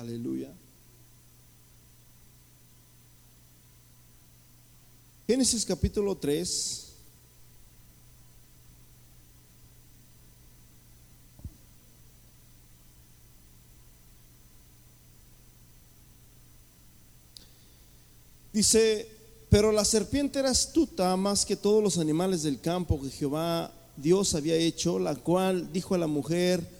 Aleluya. Génesis capítulo 3. Dice, pero la serpiente era astuta más que todos los animales del campo que Jehová Dios había hecho, la cual dijo a la mujer,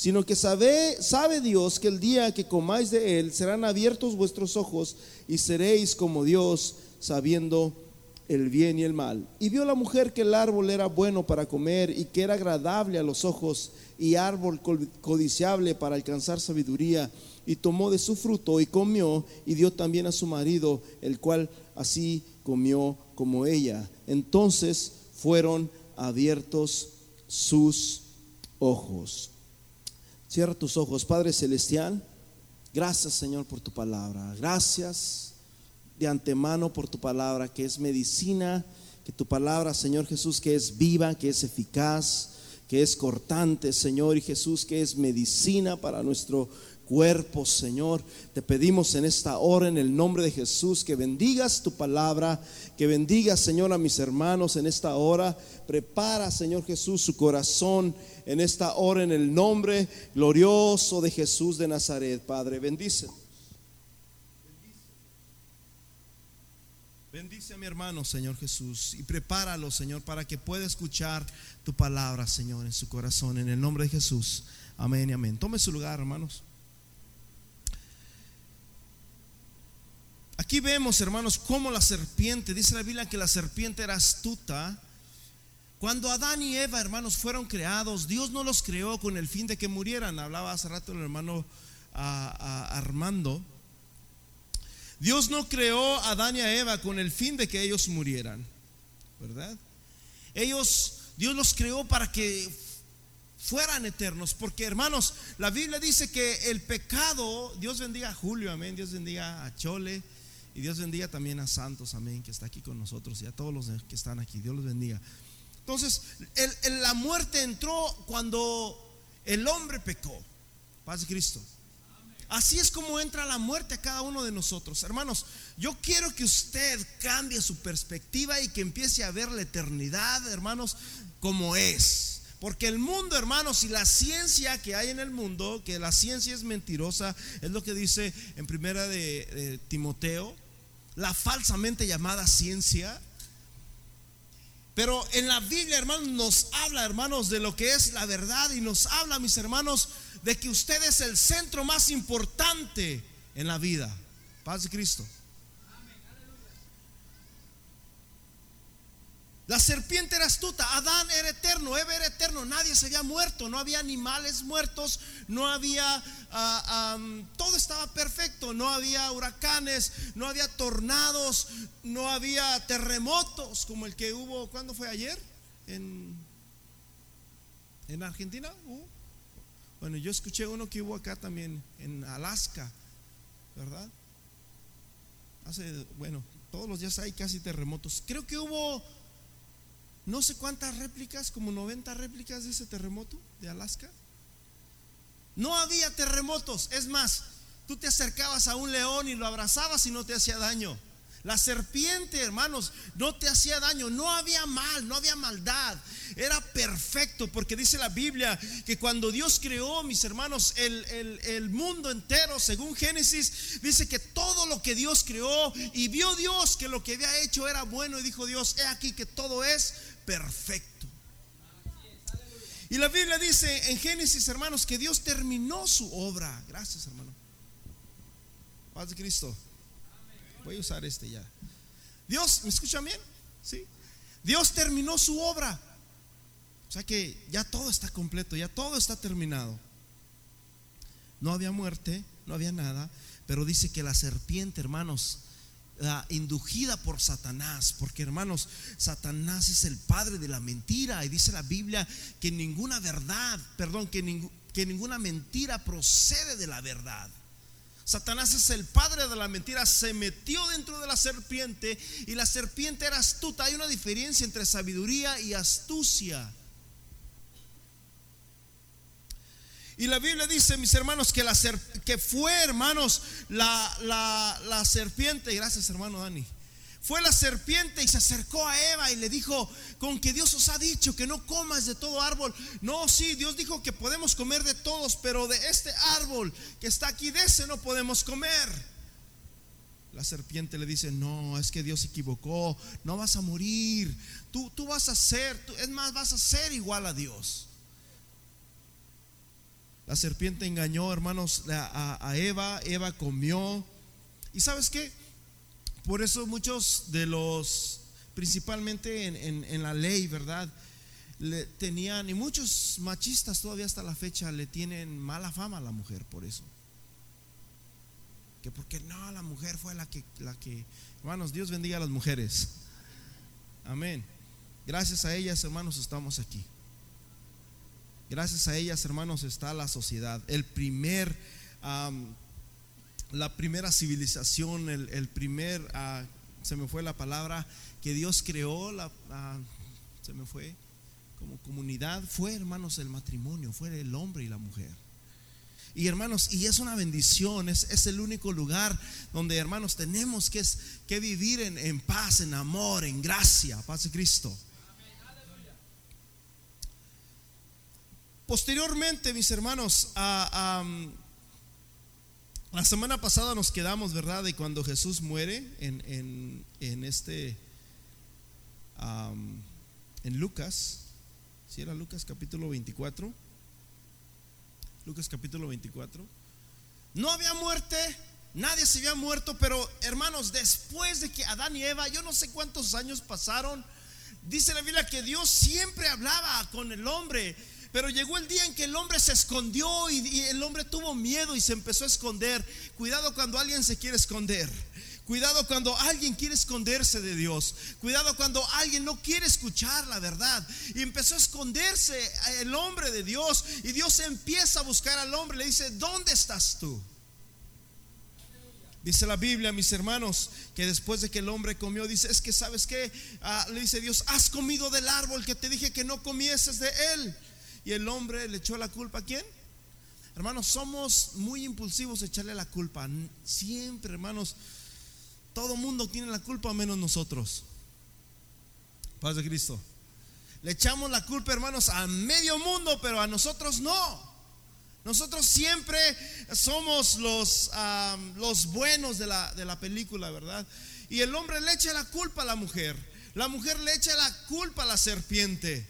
sino que sabe, sabe Dios que el día que comáis de él serán abiertos vuestros ojos y seréis como Dios, sabiendo el bien y el mal. Y vio la mujer que el árbol era bueno para comer y que era agradable a los ojos y árbol codiciable para alcanzar sabiduría. Y tomó de su fruto y comió y dio también a su marido, el cual así comió como ella. Entonces fueron abiertos sus ojos. Cierra tus ojos, Padre Celestial. Gracias Señor por tu palabra. Gracias de antemano por tu palabra, que es medicina, que tu palabra, Señor Jesús, que es viva, que es eficaz, que es cortante, Señor y Jesús, que es medicina para nuestro cuerpo, Señor. Te pedimos en esta hora, en el nombre de Jesús, que bendigas tu palabra, que bendigas, Señor, a mis hermanos en esta hora. Prepara, Señor Jesús, su corazón en esta hora, en el nombre glorioso de Jesús de Nazaret, Padre. Bendice. Bendice a mi hermano, Señor Jesús, y prepáralo, Señor, para que pueda escuchar tu palabra, Señor, en su corazón, en el nombre de Jesús. Amén y amén. Tome su lugar, hermanos. Aquí vemos, hermanos, cómo la serpiente, dice la Biblia que la serpiente era astuta. Cuando Adán y Eva, hermanos, fueron creados, Dios no los creó con el fin de que murieran. Hablaba hace rato el hermano Armando. Dios no creó a Adán y a Eva con el fin de que ellos murieran, ¿verdad? Dios los creó para que fueran eternos, porque hermanos, la Biblia dice que el pecado, Dios bendiga a Julio, amén, Dios bendiga a Chole y Dios bendiga también a Santos, amén, que está aquí con nosotros y a todos los que están aquí, Dios los bendiga. Entonces, la muerte entró cuando el hombre pecó, paz de Cristo. Así es como entra la muerte a cada uno de nosotros. Hermanos, yo quiero que usted cambie su perspectiva y que empiece a ver la eternidad, hermanos, como es. Porque el mundo, hermanos, y la ciencia que hay en el mundo, que la ciencia es mentirosa, es lo que dice en primera de, de Timoteo, la falsamente llamada ciencia, pero en la Biblia, hermanos, nos habla, hermanos, de lo que es la verdad y nos habla, mis hermanos, de que usted es el centro más importante en la vida. Paz de Cristo. La serpiente era astuta, Adán era eterno, Eva era eterno, nadie se había muerto, no había animales muertos, no había, ah, todo estaba perfecto, no había huracanes, no había tornados, no había terremotos como el que hubo, ¿cuándo fue ayer? En, en Argentina. Bueno, yo escuché uno que hubo acá también, en Alaska, ¿verdad? Hace, bueno, todos los días hay casi terremotos. Creo que hubo no sé cuántas réplicas, como 90 réplicas de ese terremoto de Alaska. No había terremotos, es más, tú te acercabas a un león y lo abrazabas y no te hacía daño. La serpiente, hermanos, no te hacía daño, no había mal, no había maldad. Era perfecto, porque dice la Biblia que cuando Dios creó, mis hermanos, el, el, mundo entero, según Génesis, dice que todo lo que Dios creó y vio Dios que lo que había hecho era bueno y dijo Dios, he aquí que todo es perfecto. Y la Biblia dice en Génesis, hermanos, que Dios terminó su obra. Gracias, hermano. Paz de Cristo. Voy a usar este ya. Dios, ¿me escuchan bien? Sí. Dios terminó su obra. O sea que ya todo está completo, ya todo está terminado. No había muerte, no había nada, pero dice que la serpiente, hermanos, indujida por Satanás, porque hermanos, Satanás es el padre de la mentira y dice la Biblia que ninguna verdad, perdón, que, que ninguna mentira procede de la verdad. Satanás es el padre de la mentira, se metió dentro de la serpiente y la serpiente era astuta. Hay una diferencia entre sabiduría y astucia. Y la Biblia dice, mis hermanos, que, la fue, hermanos, la, serpiente, gracias hermano Dani, fue la serpiente y se acercó a Eva y le dijo, con que Dios os ha dicho que no comas de todo árbol. No, sí, Dios dijo que podemos comer de todos, pero de este árbol que está aquí, de ese no podemos comer. La serpiente le dice, no, es que Dios se equivocó, no vas a morir, tú, tú vas a ser, es más, vas a ser igual a Dios. La serpiente engañó, hermanos, a, Eva. Eva comió. ¿Y sabes qué? Por eso muchos de los, principalmente en, la ley, ¿verdad? Le tenían, y muchos machistas todavía hasta la fecha le tienen mala fama a la mujer por eso. Que porque no, la mujer fue la que, la que, hermanos, Dios bendiga a las mujeres. Amén. Gracias a ellas, hermanos, estamos aquí. Gracias a ellas, hermanos, está la sociedad. El primer, la primera civilización, el, primer, ah, se me fue la palabra, que Dios creó, ah, se me fue, como comunidad, fue, hermanos, el matrimonio, fue el hombre y la mujer. Y hermanos, y es una bendición, es, es el único lugar donde, hermanos, tenemos que, que vivir en, en paz, en amor, en gracia, paz de Cristo. Posteriormente, mis hermanos, la semana pasada nos quedamos, ¿verdad? De cuando Jesús muere en, este, en Lucas, si era Lucas capítulo 24, Lucas capítulo 24, no había muerte, nadie se había muerto, pero hermanos, después de que Adán y Eva, yo no sé cuántos años pasaron, dice la Biblia que Dios siempre hablaba con el hombre pero llegó el día en que el hombre se escondió y, el hombre tuvo miedo y se empezó a esconder. Cuidado cuando alguien se quiere esconder. Cuidado cuando alguien quiere esconderse de Dios. Cuidado cuando alguien no quiere escuchar la verdad. Y empezó a esconderse el hombre de Dios. Y Dios empieza a buscar al hombre. Le dice, ¿dónde estás tú? Dice la Biblia, mis hermanos, que después de que el hombre comió, dice, es que sabes que, ah, le dice Dios, has comido del árbol que te dije que no comieses de él. Y el hombre le echó la culpa a quién? Hermanos, somos muy impulsivos echarle la culpa. Siempre, hermanos, todo mundo tiene la culpa menos nosotros. Paz de Cristo. Le echamos la culpa, hermanos, a medio mundo, pero a nosotros no. Nosotros siempre somos los, los buenos de la, de la película, ¿verdad? Y el hombre le echa la culpa a la mujer. La mujer le echa la culpa a la serpiente.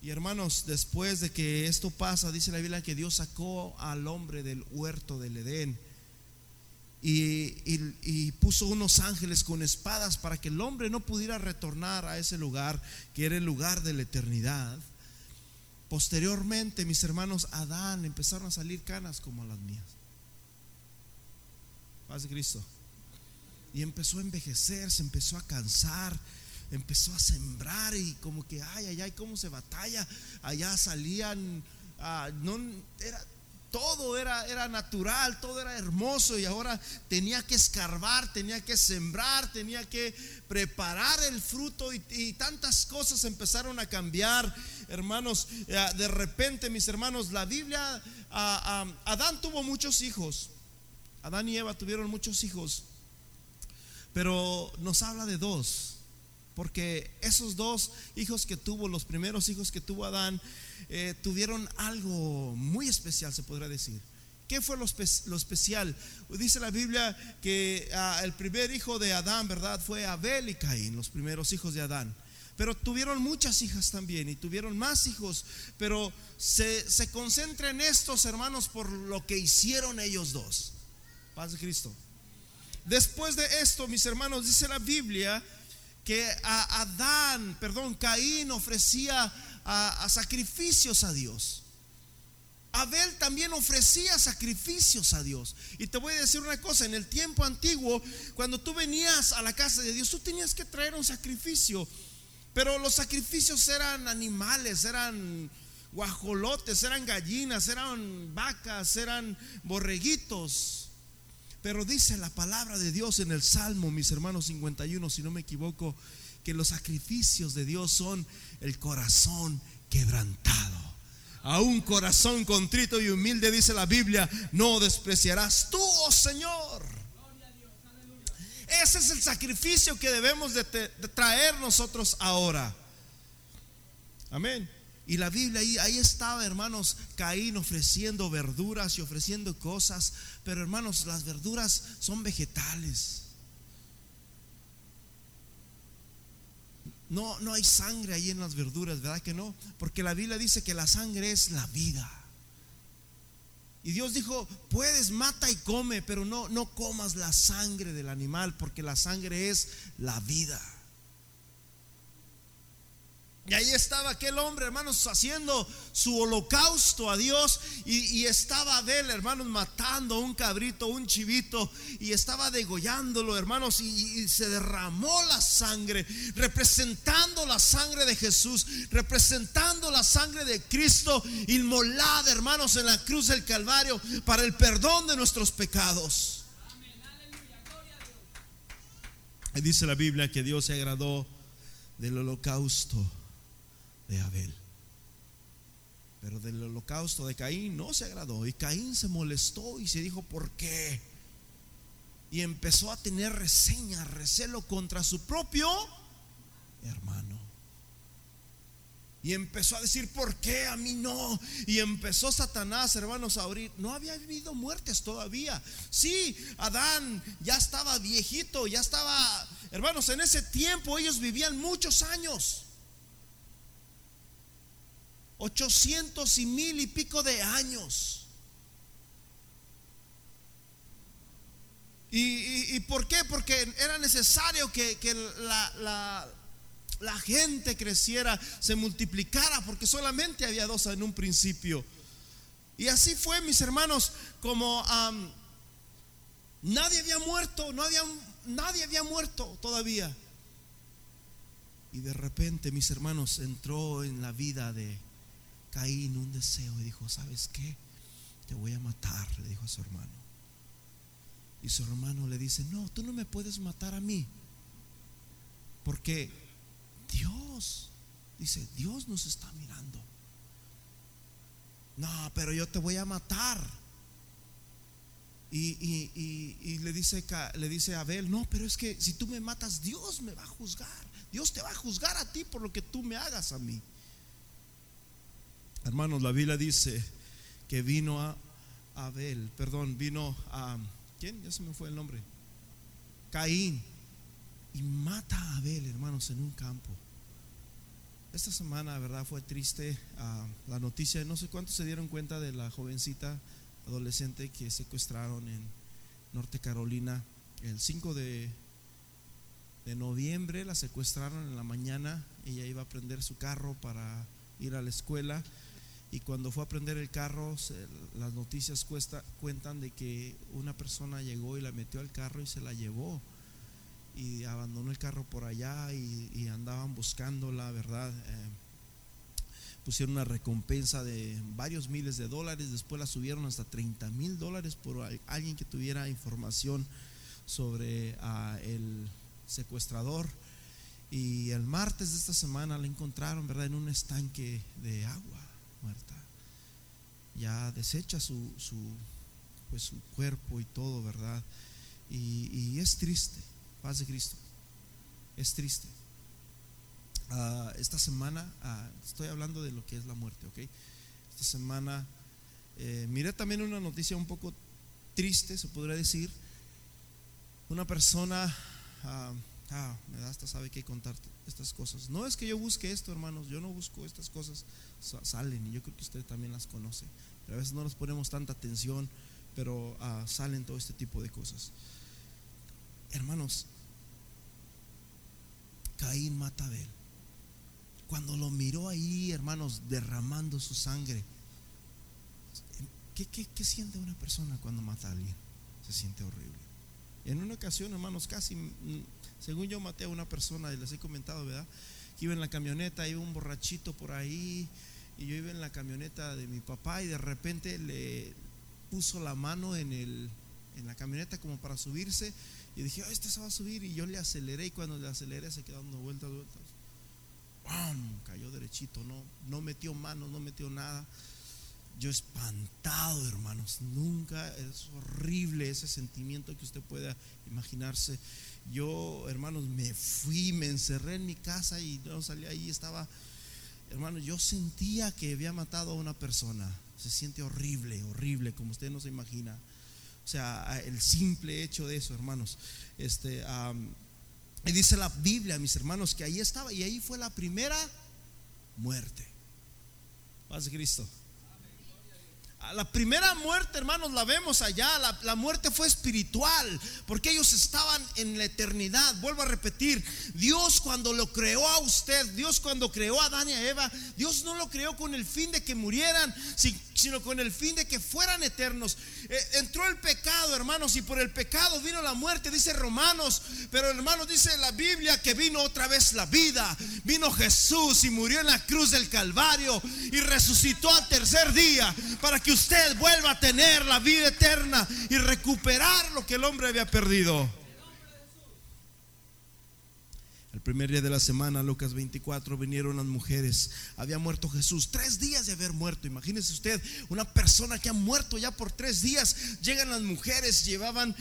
Y hermanos, después de que esto pasa, dice la Biblia que Dios sacó al hombre del huerto del Edén y, puso unos ángeles con espadas para que el hombre no pudiera retornar a ese lugar que era el lugar de la eternidad. Posteriormente, mis hermanos, Adán empezaron a salir canas como las mías. Paz de Cristo. Y empezó a envejecer, se empezó a cansar empezó a sembrar y como que, ay, ay, ay, cómo se batalla. Allá salían, ah, no, era, todo era, era natural, todo era hermoso y ahora tenía que escarbar, tenía que sembrar, tenía que preparar el fruto y, tantas cosas empezaron a cambiar, hermanos. Eh, de repente, mis hermanos, la Biblia, ah, ah, Adán tuvo muchos hijos, Adán y Eva tuvieron muchos hijos, pero nos habla de dos porque esos dos hijos que tuvo, los primeros hijos que tuvo Adán, eh, tuvieron algo muy especial, se podría decir. ¿Qué fue lo, especial? Dice la Biblia que ah, el primer hijo de Adán, ¿verdad? Fue Abel y Caín, los primeros hijos de Adán. Pero tuvieron muchas hijas también y tuvieron más hijos. Pero se, se concentra en estos hermanos por lo que hicieron ellos dos. Paz de Cristo. Después de esto, mis hermanos, dice la Biblia que a Adán, perdón, Caín ofrecía sacrificios a Dios. Abel también ofrecía sacrificios a Dios. Y te voy a decir una cosa, en el tiempo antiguo, cuando tú venías a la casa de Dios, tú tenías que traer un sacrificio. Pero los sacrificios eran animales, eran guajolotes, eran gallinas, eran vacas, eran borreguitos. Pero dice la palabra de Dios en el Salmo, mis hermanos 51, si no me equivoco, que los sacrificios de Dios son el corazón quebrantado. A un corazón contrito y humilde, dice la Biblia, no despreciarás tú, oh Señor. Ese es el sacrificio que debemos de, de traer nosotros ahora. Amén. Y la Biblia ahí, ahí estaba, hermanos, Caín ofreciendo verduras y ofreciendo cosas. Pero hermanos, las verduras son vegetales. No, no hay sangre ahí en las verduras, ¿verdad que no? Porque la Biblia dice que la sangre es la vida. Y Dios dijo, puedes, mata y come, pero no, no comas la sangre del animal, porque la sangre es la vida. Y ahí estaba aquel hombre, hermanos, haciendo su holocausto a Dios. Y, estaba Abel, hermanos, matando un cabrito, un chivito. Y estaba degollándolo, hermanos. Y, se derramó la sangre, representando la sangre de Jesús, representando la sangre de Cristo, inmolada, hermanos, en la cruz del Calvario, para el perdón de nuestros pecados. Y dice la Biblia que Dios se agradó del holocausto de Abel. Pero del holocausto de Caín no se agradó. Y Caín se molestó y se dijo, ¿por qué? Y empezó a tener reseña, recelo contra su propio hermano. Y empezó a decir, ¿por qué a mí no? Y empezó Satanás, hermanos, a abrir. No había habido muertes todavía. Sí, Adán ya estaba viejito, ya estaba, hermanos, en ese tiempo ellos vivían muchos años. 800 y mil y pico de años. ¿Y, por qué? Porque era necesario que, la, la, gente creciera, se multiplicara, porque solamente había dos en un principio. Y así fue, mis hermanos, como nadie había muerto, no había, nadie había muerto todavía. Y de repente, mis hermanos, entró en la vida de, Caín un deseo y dijo, ¿sabes qué? Te voy a matar, le dijo a su hermano. Y su hermano le dice, no, tú no me puedes matar a mí. Porque Dios, dice, Dios nos está mirando. No, pero yo te voy a matar. Y, le, dice, le dice Abel, no, pero es que si tú me matas, Dios me va a juzgar. Dios te va a juzgar a ti por lo que tú me hagas a mí. Hermanos, la Biblia dice que vino a Abel, perdón, vino a, ¿quién? Ya se me fue el nombre. Caín. Y mata a Abel, hermanos, en un campo. Esta semana, verdad, fue triste ah, la noticia. No sé cuántos se dieron cuenta de la jovencita adolescente que secuestraron en Norte Carolina el 5 de, de noviembre. La secuestraron en la mañana. Ella iba a prender su carro para ir a la escuela y cuando fue a prender el carro, las noticias cuentan de que una persona llegó y la metió al carro y se la llevó. Y abandonó el carro por allá y, andaban buscándola, ¿verdad? Eh, pusieron una recompensa de varios miles de dólares, después la subieron hasta 30 mil dólares por alguien que tuviera información sobre ah, el secuestrador. Y el martes de esta semana la encontraron, ¿verdad? En un estanque de agua muerta. Ya desecha su, su, pues, su cuerpo y todo, ¿verdad? Y, es triste, paz de Cristo. Es triste. Ah, esta semana, ah, estoy hablando de lo que es la muerte, ¿ok? Esta semana eh, miré también una noticia un poco triste, se podría decir. Una persona ah, ah, me da hasta sabe que contar estas cosas. No es que yo busque esto, hermanos, yo no busco estas cosas, salen y yo creo que usted también las conoce. Pero a veces no nos ponemos tanta atención, pero ah, salen todo este tipo de cosas. Hermanos, Caín mata a Abel. Cuando lo miró ahí, hermanos, derramando su sangre, ¿qué, qué, siente una persona cuando mata a alguien? Se siente horrible. En una ocasión, hermanos, casi, mm, según yo maté a una persona, y les he comentado, ¿verdad? Que iba en la camioneta, iba un borrachito por ahí, y yo iba en la camioneta de mi papá, y de repente le puso la mano en, el, en la camioneta como para subirse, y dije, este se va a subir, y yo le aceleré, y cuando le aceleré se quedó dando vueltas, vueltas. ¡Pum! Cayó derechito, no, no metió manos, no metió nada. Yo espantado, hermanos, nunca es horrible ese sentimiento que usted pueda imaginarse. Yo, hermanos, me fui, me encerré en mi casa y no salí ahí, estaba, hermanos, yo sentía que había matado a una persona. Se siente horrible, horrible, como usted no se imagina. O sea, el simple hecho de eso, hermanos. Este, y dice la Biblia, mis hermanos, que ahí estaba y ahí fue la primera muerte. Paz de Cristo. La primera muerte, hermanos, la vemos allá. La, muerte fue espiritual, porque ellos estaban en la eternidad. Vuelvo a repetir, Dios cuando lo creó a usted, Dios cuando creó a Adán y a Eva, Dios no lo creó con el fin de que murieran, con el fin de que fueran eternos. Eh, entró el pecado, hermanos, y por el pecado vino la muerte, dice Romanos. Pero hermanos, dice la Biblia que vino otra vez la vida. Vino Jesús y murió en la cruz del Calvario y resucitó al tercer día para que usted vuelva a tener la vida eterna y recuperar lo que el hombre había perdido. El primer día de la semana, Lucas 24, vinieron las mujeres. Había muerto Jesús. Tres días de haber muerto. Imagínese usted, una persona que ha muerto ya por tres días. Llegan las mujeres, llevaban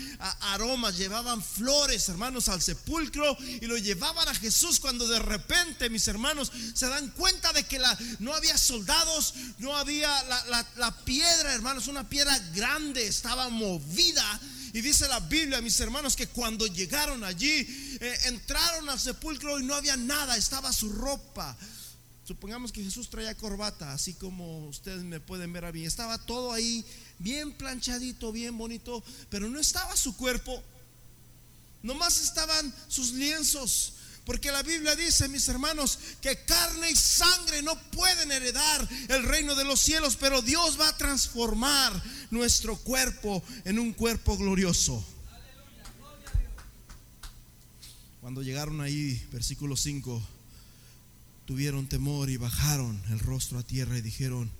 aromas, llevaban flores, hermanos, al sepulcro y lo llevaban a Jesús cuando de repente, mis hermanos, se dan cuenta de que la, no había soldados, no había la, la piedra, hermanos, una piedra grande, estaba movida y dice la Biblia, mis hermanos, que cuando llegaron allí, eh, entraron al sepulcro y no había nada, estaba su ropa. Supongamos que Jesús traía corbata, así como ustedes me pueden ver a mí. Estaba todo ahí bien planchadito, bien bonito, pero no estaba su cuerpo. Nomás estaban sus lienzos. Porque la Biblia dice, mis hermanos, que carne y sangre no pueden heredar el reino de los cielos, pero Dios va a transformar nuestro cuerpo en un cuerpo glorioso. Cuando llegaron ahí, versículo 5, tuvieron temor y bajaron el rostro a tierra y dijeron,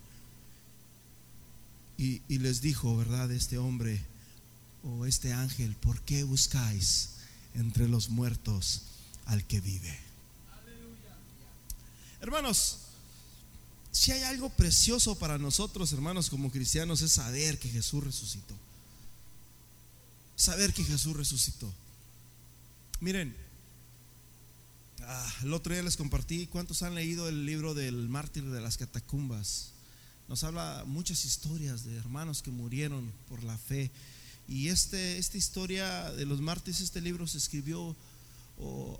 y, y les dijo, ¿verdad? Este hombre o este ángel, ¿por qué buscáis entre los muertos? Al que vive. Hermanos, si hay algo precioso para nosotros, hermanos, como cristianos, es saber que Jesús resucitó. Saber que Jesús resucitó. Miren, ah, el otro día les compartí, ¿cuántos han leído el libro del mártir de las catacumbas? Nos habla muchas historias de hermanos que murieron por la fe. Y este, esta historia de los mártires, este libro se escribió o,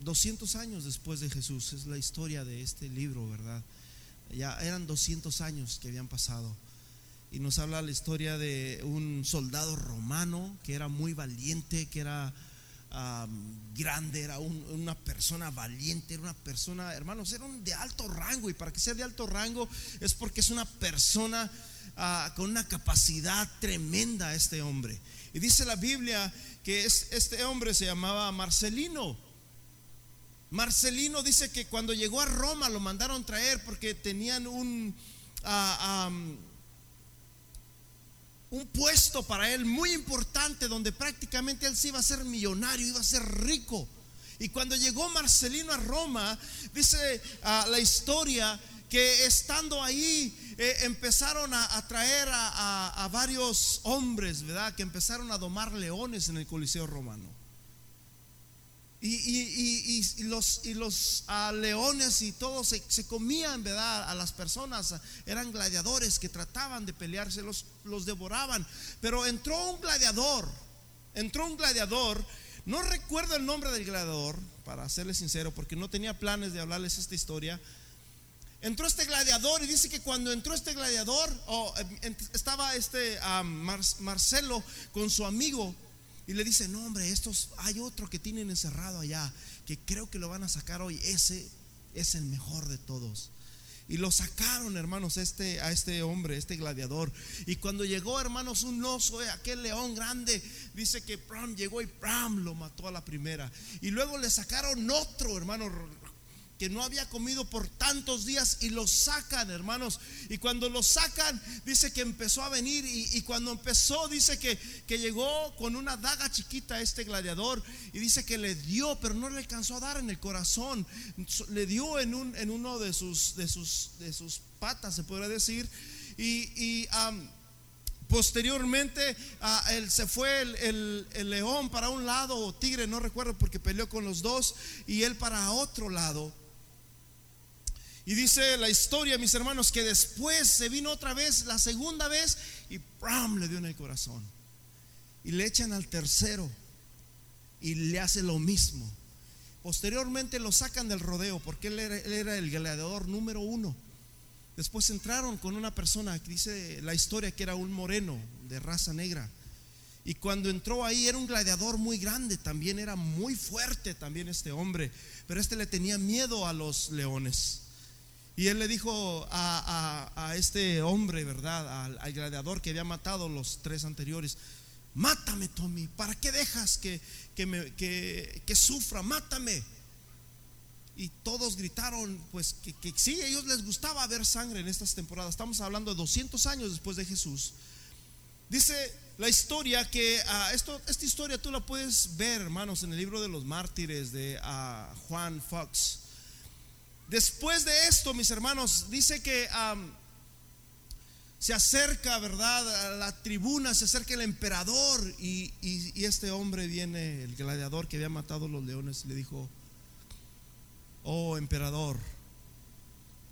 200 años después de Jesús. Es la historia de este libro, ¿verdad? Ya eran 200 años que habían pasado. Y nos habla la historia de un soldado romano que era muy valiente, que era grande, era una persona valiente, era una persona, hermanos, era de alto rango. Y para que sea de alto rango es porque es una persona ah, con una capacidad tremenda este hombre. Y dice la Biblia que este hombre se llamaba Marcelino. Marcelino dice que cuando llegó a Roma lo mandaron traer porque tenían un, ah, un puesto para él muy importante donde prácticamente él se iba a ser millonario, iba a ser rico. Y cuando llegó Marcelino a Roma, dice ah, la historia que estando ahí eh, empezaron a, traer a, varios hombres, ¿verdad? Que empezaron a domar leones en el Coliseo romano. Y, los, y los leones y todos se, comían, ¿verdad? A las personas, eran gladiadores que trataban de pelearse, los, los devoraban. Pero entró un gladiador, entró un gladiador, no recuerdo el nombre del gladiador, para serles sincero, porque no tenía planes de hablarles esta historia entró este gladiador y dice que cuando entró este gladiador, eh, estaba este Marcelo con su amigo y le dice, no hombre, estos, hay otro que tienen encerrado allá, que creo que lo van a sacar hoy, ese es el mejor de todos. Y lo sacaron, hermanos, este, a este hombre, este gladiador. Y cuando llegó, hermanos, un oso, eh, aquel león grande, dice que Pram llegó y Pram lo mató a la primera. Y luego le sacaron otro, hermano, que no había comido por tantos días y lo sacan, hermanos. Y cuando lo sacan, dice que empezó a venir y, cuando empezó, dice que, que, llegó con una daga chiquita este gladiador y dice que le dio, pero no le alcanzó a dar en el corazón. Le dio en, un, en uno de sus, de, sus, de sus patas, se podría decir. Y, Posteriormente él, se fue el, el, león para un lado o tigre, no recuerdo porque peleó con los dos, y él para otro lado. Y dice la historia, mis hermanos, que después se vino otra vez, la segunda vez, y ¡pram! le dio en el corazón. Y le echan al tercero y le hace lo mismo. Posteriormente lo sacan del rodeo porque él era, el gladiador número uno. Después entraron con una persona que dice la historia que era un moreno de raza negra. Y cuando entró ahí era un gladiador muy grande, también era muy fuerte también este hombre, pero este le tenía miedo a los leones. Y él le dijo a, este hombre, ¿verdad? Al, gladiador que había matado los tres anteriores, mátame Tommy, ¿para qué dejas que, que, me, que, sufra? Mátame. Y todos gritaron, pues que, que, sí, a ellos les gustaba ver sangre en estas temporadas. Estamos hablando de 200 años después de Jesús. Dice la historia que ah, esto, esta historia tú la puedes ver, hermanos, en el libro de los mártires de ah, Juan Fox. Después de esto, mis hermanos, dice que se acerca, ¿verdad? A la tribuna, se acerca el emperador y, este hombre viene, el gladiador que había matado los leones, le dijo, oh emperador,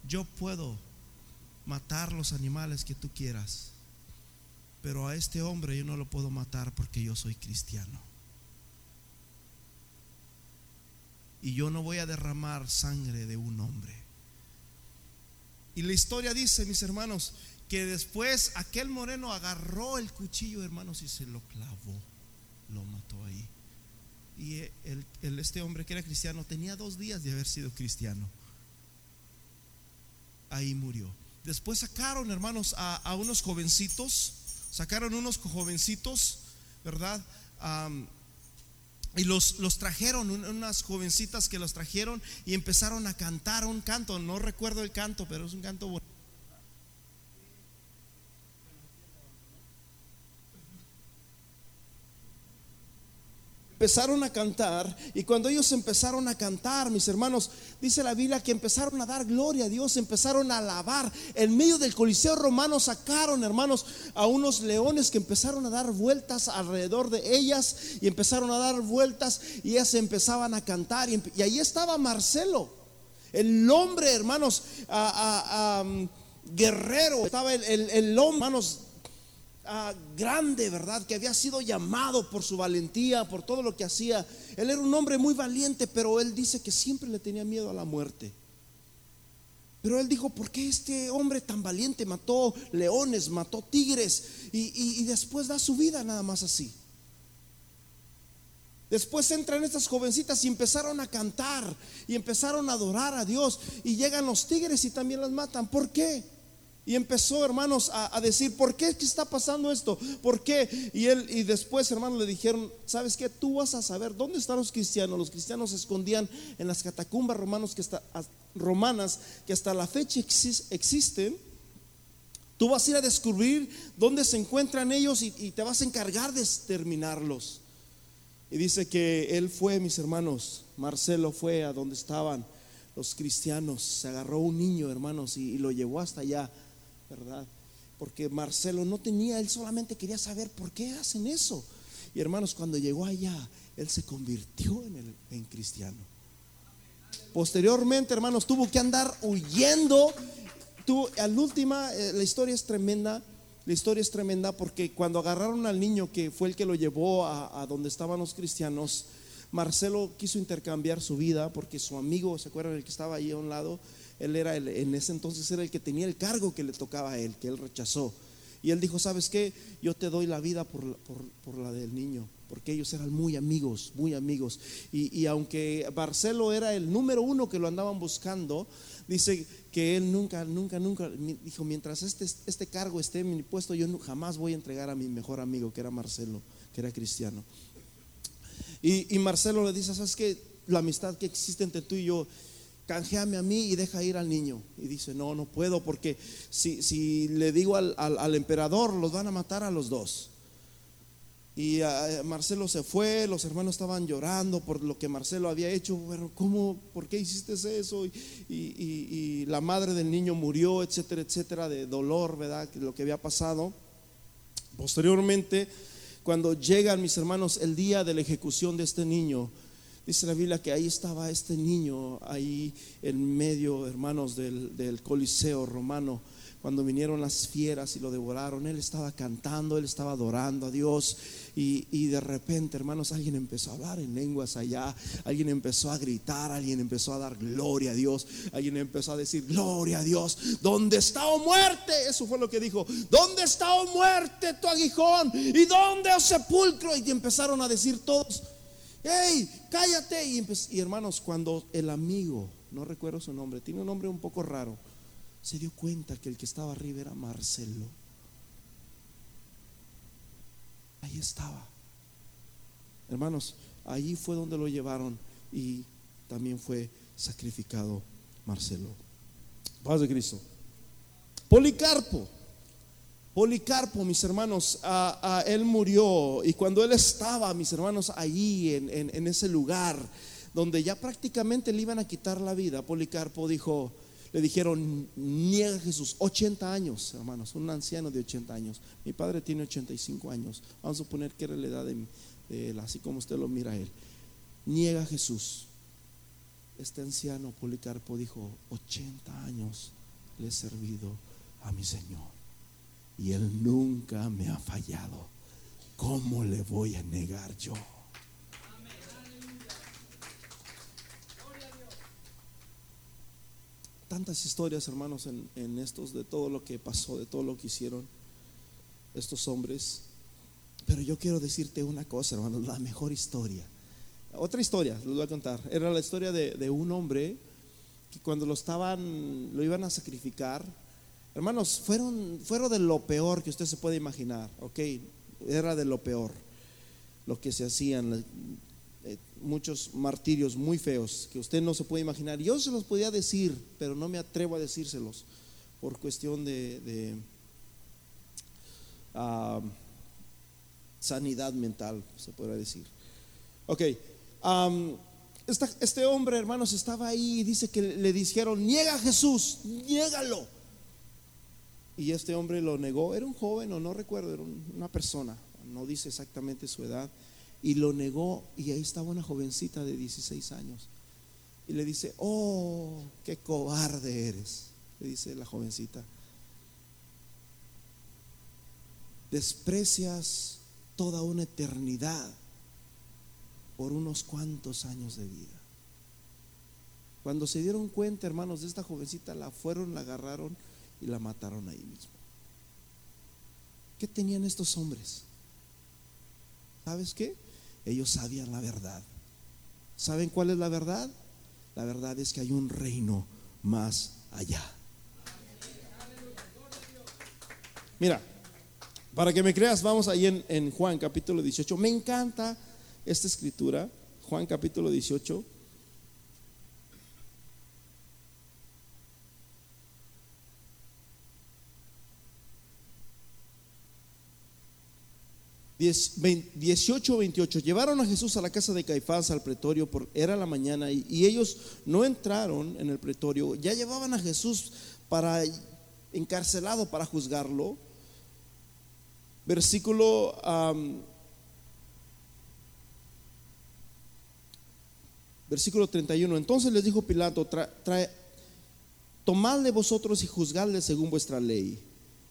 yo puedo matar los animales que tú quieras, pero a este hombre yo no lo puedo matar porque yo soy cristiano. Y yo no voy a derramar sangre de un hombre. Y la historia dice, mis hermanos, que después aquel moreno agarró el cuchillo, hermanos, y se lo clavó, lo mató ahí. Y el, este hombre que era cristiano tenía dos días de haber sido cristiano. Ahí murió. Después sacaron, hermanos, a, unos jovencitos, sacaron unos jovencitos, ¿verdad? Y los, los trajeron, unas jovencitas que los trajeron y empezaron a cantar un canto. No recuerdo el canto, pero es un canto bonito. Empezaron a cantar y cuando ellos empezaron a cantar, mis hermanos, dice la Biblia que empezaron a dar gloria a Dios, empezaron a alabar. En medio del Coliseo romano sacaron, hermanos, a unos leones que empezaron a dar vueltas alrededor de ellas y empezaron a dar vueltas y ellas empezaban a cantar y, ahí estaba Marcelo, el hombre, hermanos, guerrero, estaba el, el, el hombre, hermanos, Ah, grande, ¿verdad? Que había sido llamado por su valentía, por todo lo que hacía. Él era un hombre muy valiente, pero él dice que siempre le tenía miedo a la muerte. Pero él dijo, ¿por qué este hombre tan valiente mató leones, mató tigres y, y después da su vida nada más así? Después entran estas jovencitas y empezaron a cantar y empezaron a adorar a Dios y llegan los tigres y también las matan. ¿Por qué? Y empezó, hermanos, a, decir, ¿por qué está pasando esto? ¿Por qué? Y él y después, hermanos, le dijeron, ¿sabes qué? Tú vas a saber dónde están los cristianos. Los cristianos se escondían en las catacumbas que romanas que hasta la fecha existen. Tú vas a ir a descubrir dónde se encuentran ellos y, y te vas a encargar de exterminarlos. Y dice que él fue, mis hermanos, Marcelo fue a donde estaban los cristianos, se agarró un niño, hermanos, y lo llevó hasta allá ¿verdad? Porque Marcelo no tenía, él solamente quería saber por qué hacen eso. Y hermanos, cuando llegó allá, él se convirtió en, el, en cristiano. Posteriormente, hermanos, tuvo que andar huyendo. Al última, eh, la historia es tremenda. La historia es tremenda porque cuando agarraron al niño que fue el que lo llevó a, a donde estaban los cristianos, Marcelo quiso intercambiar su vida porque su amigo, ¿se acuerdan el que estaba ahí a un lado? Él era el, en ese entonces era el que tenía el cargo que le tocaba a él, que él rechazó. Y él dijo, ¿sabes qué? Yo te doy la vida por, por, la del niño. porque ellos eran muy amigos, muy amigos. Y, y, aunque Marcelo era el número uno que lo andaban buscando, dice que él nunca, nunca, nunca, dijo, mientras este, este cargo esté en mi puesto, yo jamás voy a entregar a mi mejor amigo, que era Marcelo, que era cristiano. Y, y Marcelo le dice, ¿sabes qué? La amistad que existe entre tú y yo, canjeame a mí y deja ir al niño. Y dice, no, no puedo porque si, si le digo al, al, emperador, los van a matar a los dos. Y ah, Marcelo se fue, los hermanos estaban llorando por lo que Marcelo había hecho. Pero, ¿cómo? ¿Por qué hiciste eso? Y, y, la madre del niño murió, etcétera, etcétera, de dolor, ¿verdad? Lo que había pasado. Posteriormente, cuando llegan mis hermanos el día de la ejecución de este niño, Dice la Biblia que ahí estaba este niño, ahí en medio, hermanos, del, Coliseo romano. Cuando vinieron las fieras y lo devoraron, él estaba cantando, él estaba adorando a Dios. Y, y, de repente, hermanos, alguien empezó a hablar en lenguas allá, alguien empezó a gritar, alguien empezó a dar gloria a Dios, alguien empezó a decir, gloria a Dios, ¿dónde está o muerte? Eso fue lo que dijo, ¿dónde está o muerte tu aguijón? ¿Y dónde o sepulcro? Y empezaron a decir todos, hey, cállate. Y, hermanos, cuando el amigo, no recuerdo su nombre, tiene un nombre un poco raro, se dio cuenta que el que estaba arriba era Marcelo. Ahí estaba. Hermanos, ahí fue donde lo llevaron y también fue sacrificado Marcelo. Paz de Cristo. Policarpo. Policarpo, mis hermanos, a, él murió y cuando él estaba, mis hermanos, allí en, ese lugar donde ya prácticamente le iban a quitar la vida, Policarpo dijo, le dijeron, niega Jesús, 80 años, hermanos, un anciano de 80 años. Mi padre tiene 85 años, vamos a suponer que era la edad de, de él, así como usted lo mira a él. Niega Jesús. Este anciano Policarpo dijo, 80 años le he servido a mi Señor y Él nunca me ha fallado. ¿Cómo le voy a negar yo? Tantas historias, hermanos, en, estos, de todo lo que pasó, de todo lo que hicieron estos hombres. Pero yo quiero decirte una cosa, hermanos, la mejor historia. Otra historia, les voy a contar. Era la historia de, de un hombre que cuando lo estaban, lo iban a sacrificar, Hermanos, fueron, fueron de lo peor que usted se puede imaginar, ¿ok? Era de lo peor lo que se hacían, eh, muchos martirios muy feos que usted no se puede imaginar. Yo se los podía decir, pero no me atrevo a decírselos por cuestión de, ah, sanidad mental, se podría decir. Ok, este hombre, hermanos, estaba ahí y dice que le dijeron, niega a Jesús, niégalo. Y este hombre lo negó, era un joven o no recuerdo, era una persona, no dice exactamente su edad, y lo negó y ahí estaba una jovencita de 16 años. Y le dice, oh, qué cobarde eres, le dice la jovencita. Desprecias toda una eternidad por unos cuantos años de vida. Cuando se dieron cuenta, hermanos, de esta jovencita, la fueron, la agarraron y la mataron ahí mismo. ¿Qué tenían estos hombres? ¿Sabes qué? Ellos sabían la verdad. ¿Saben cuál es la verdad? La verdad es que hay un reino más allá. Mira, para que me creas, vamos ahí en, en Juan capítulo 18. Me encanta esta escritura, Juan capítulo 18. 18, 28. Llevaron a Jesús a la casa de Caifás, al pretorio, por, era la mañana, y, ellos no entraron en el pretorio. Ya llevaban a Jesús para encarcelado para juzgarlo. Versículo versículo 31. Entonces les dijo Pilato, trae, tomadle vosotros y juzgadle según vuestra ley.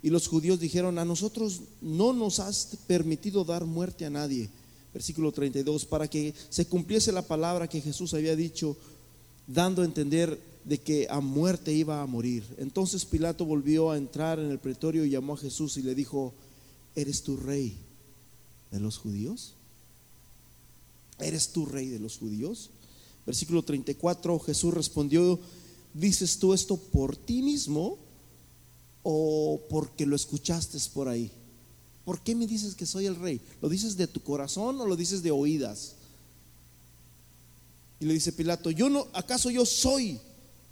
Y los judíos dijeron, a nosotros no nos has permitido dar muerte a nadie. Versículo 32, para que se cumpliese la palabra que Jesús había dicho, dando a entender de que a muerte iba a morir. Entonces Pilato volvió a entrar en el pretorio y llamó a Jesús y le dijo, ¿eres tu rey de los judíos? ¿eres tú rey de los judíos? Versículo 34, Jesús respondió, ¿dices tú esto por ti mismo o porque lo escuchaste por ahí? ¿Por qué me dices que soy el rey? ¿Lo dices de tu corazón o lo dices de oídas? Y le dice Pilato, yo no, ¿acaso yo soy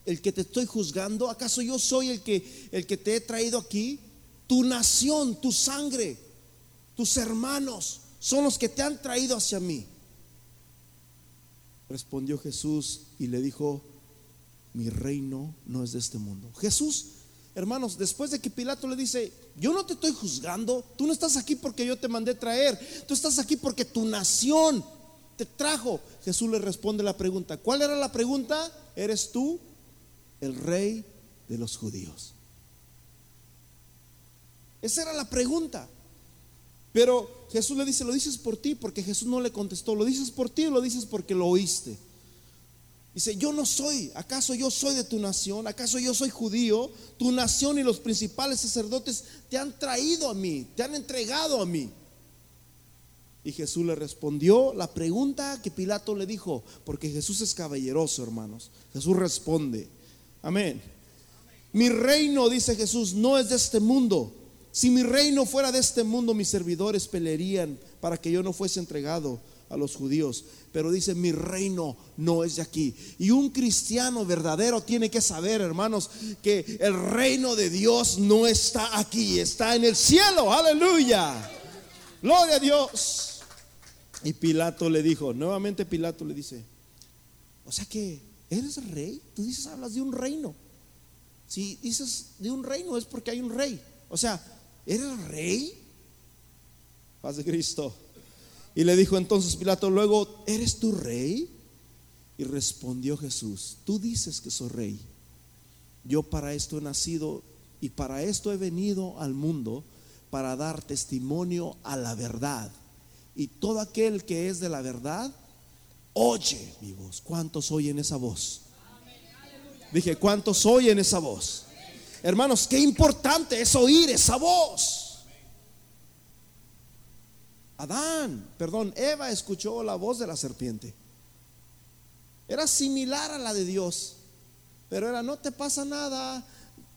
el que te estoy juzgando? ¿Acaso yo soy el que el que te he traído aquí? Tu nación, tu sangre, tus hermanos son los que te han traído hacia mí. Respondió Jesús y le dijo, mi reino no es de este mundo. Jesús, hermanos, después de que Pilato le dice, yo no te estoy juzgando, tú no estás aquí porque yo te mandé traer, tú estás aquí porque tu nación te trajo. Jesús le responde la pregunta, ¿cuál era la pregunta? ¿Eres tú el rey de los judíos? Esa era la pregunta. Pero Jesús le dice, lo dices por ti, porque Jesús no le contestó, lo dices por ti lo dices porque lo oíste. Dice, yo no soy, ¿acaso yo soy de tu nación? ¿Acaso yo soy judío? Tu nación y los principales sacerdotes te han traído a mí, te han entregado a mí. Y Jesús le respondió la pregunta que Pilato le dijo, porque Jesús es caballeroso, hermanos. Jesús responde, amén. Mi reino, dice Jesús, no es de este mundo. Si mi reino fuera de este mundo, mis servidores pelearían para que yo no fuese entregado a los judíos. Pero dice, mi reino no es de aquí. Y un cristiano verdadero tiene que saber, hermanos, que el reino de Dios no está aquí, está en el cielo. Aleluya. Gloria a Dios. Y Pilato le dijo, nuevamente Pilato le dice, o sea que eres rey, tú dices, hablas de un reino. Si dices de un reino es porque hay un rey. O sea, ¿eres rey? Paz de Cristo. Y le dijo entonces Pilato, luego, ¿eres tú rey? Y respondió Jesús, tú dices que soy rey. Yo para esto he nacido y para esto he venido al mundo, para dar testimonio a la verdad. Y todo aquel que es de la verdad, oye mi voz. ¿Cuántos oyen esa voz? Dije, ¿cuántos oyen esa voz? Hermanos, qué importante es oír esa voz. Adán, perdón, Eva escuchó la voz de la serpiente. Era similar a la de Dios, pero era no te pasa nada,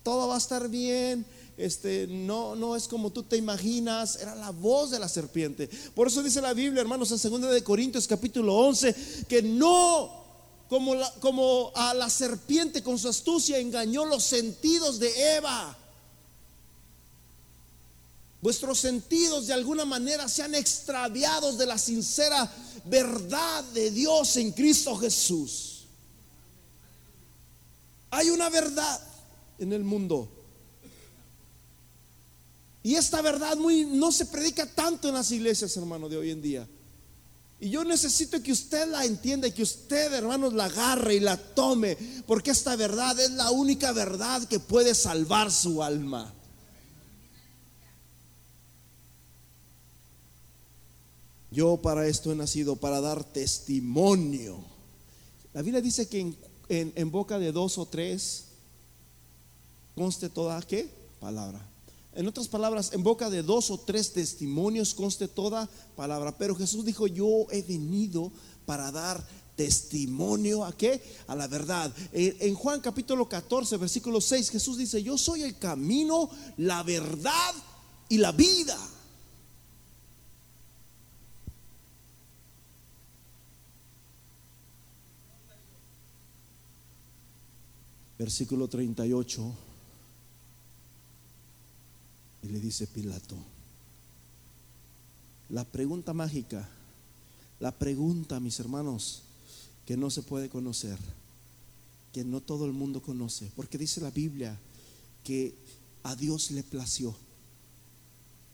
todo va a estar bien, este no no es como tú te imaginas, era la voz de la serpiente. Por eso dice la Biblia, hermanos, en 2 de Corintios capítulo 11 que no como, como a la serpiente con su astucia engañó los sentidos de Eva. Vuestros sentidos de alguna manera se han extraviado de la sincera verdad de Dios en Cristo Jesús. Hay una verdad en el mundo. Y esta verdad muy, no se predica tanto en las iglesias, hermano, de hoy en día. Y yo necesito que usted la entienda y que usted, hermanos, la agarre y la tome, porque esta verdad es la única verdad que puede salvar su alma. Yo para esto he nacido, para dar testimonio. La Biblia dice que en, boca de dos o tres conste toda qué palabra. En otras palabras, en boca de dos o tres testimonios conste toda palabra. Pero Jesús dijo, yo he venido para dar testimonio a qué? A la verdad. En Juan capítulo 14, versículo 6, Jesús dice, yo soy el camino, la verdad y la vida. Versículo 38. Y le dice Pilato, la pregunta mágica, la pregunta, mis hermanos, que no se puede conocer, que no todo el mundo conoce, porque dice la Biblia que a Dios le plació,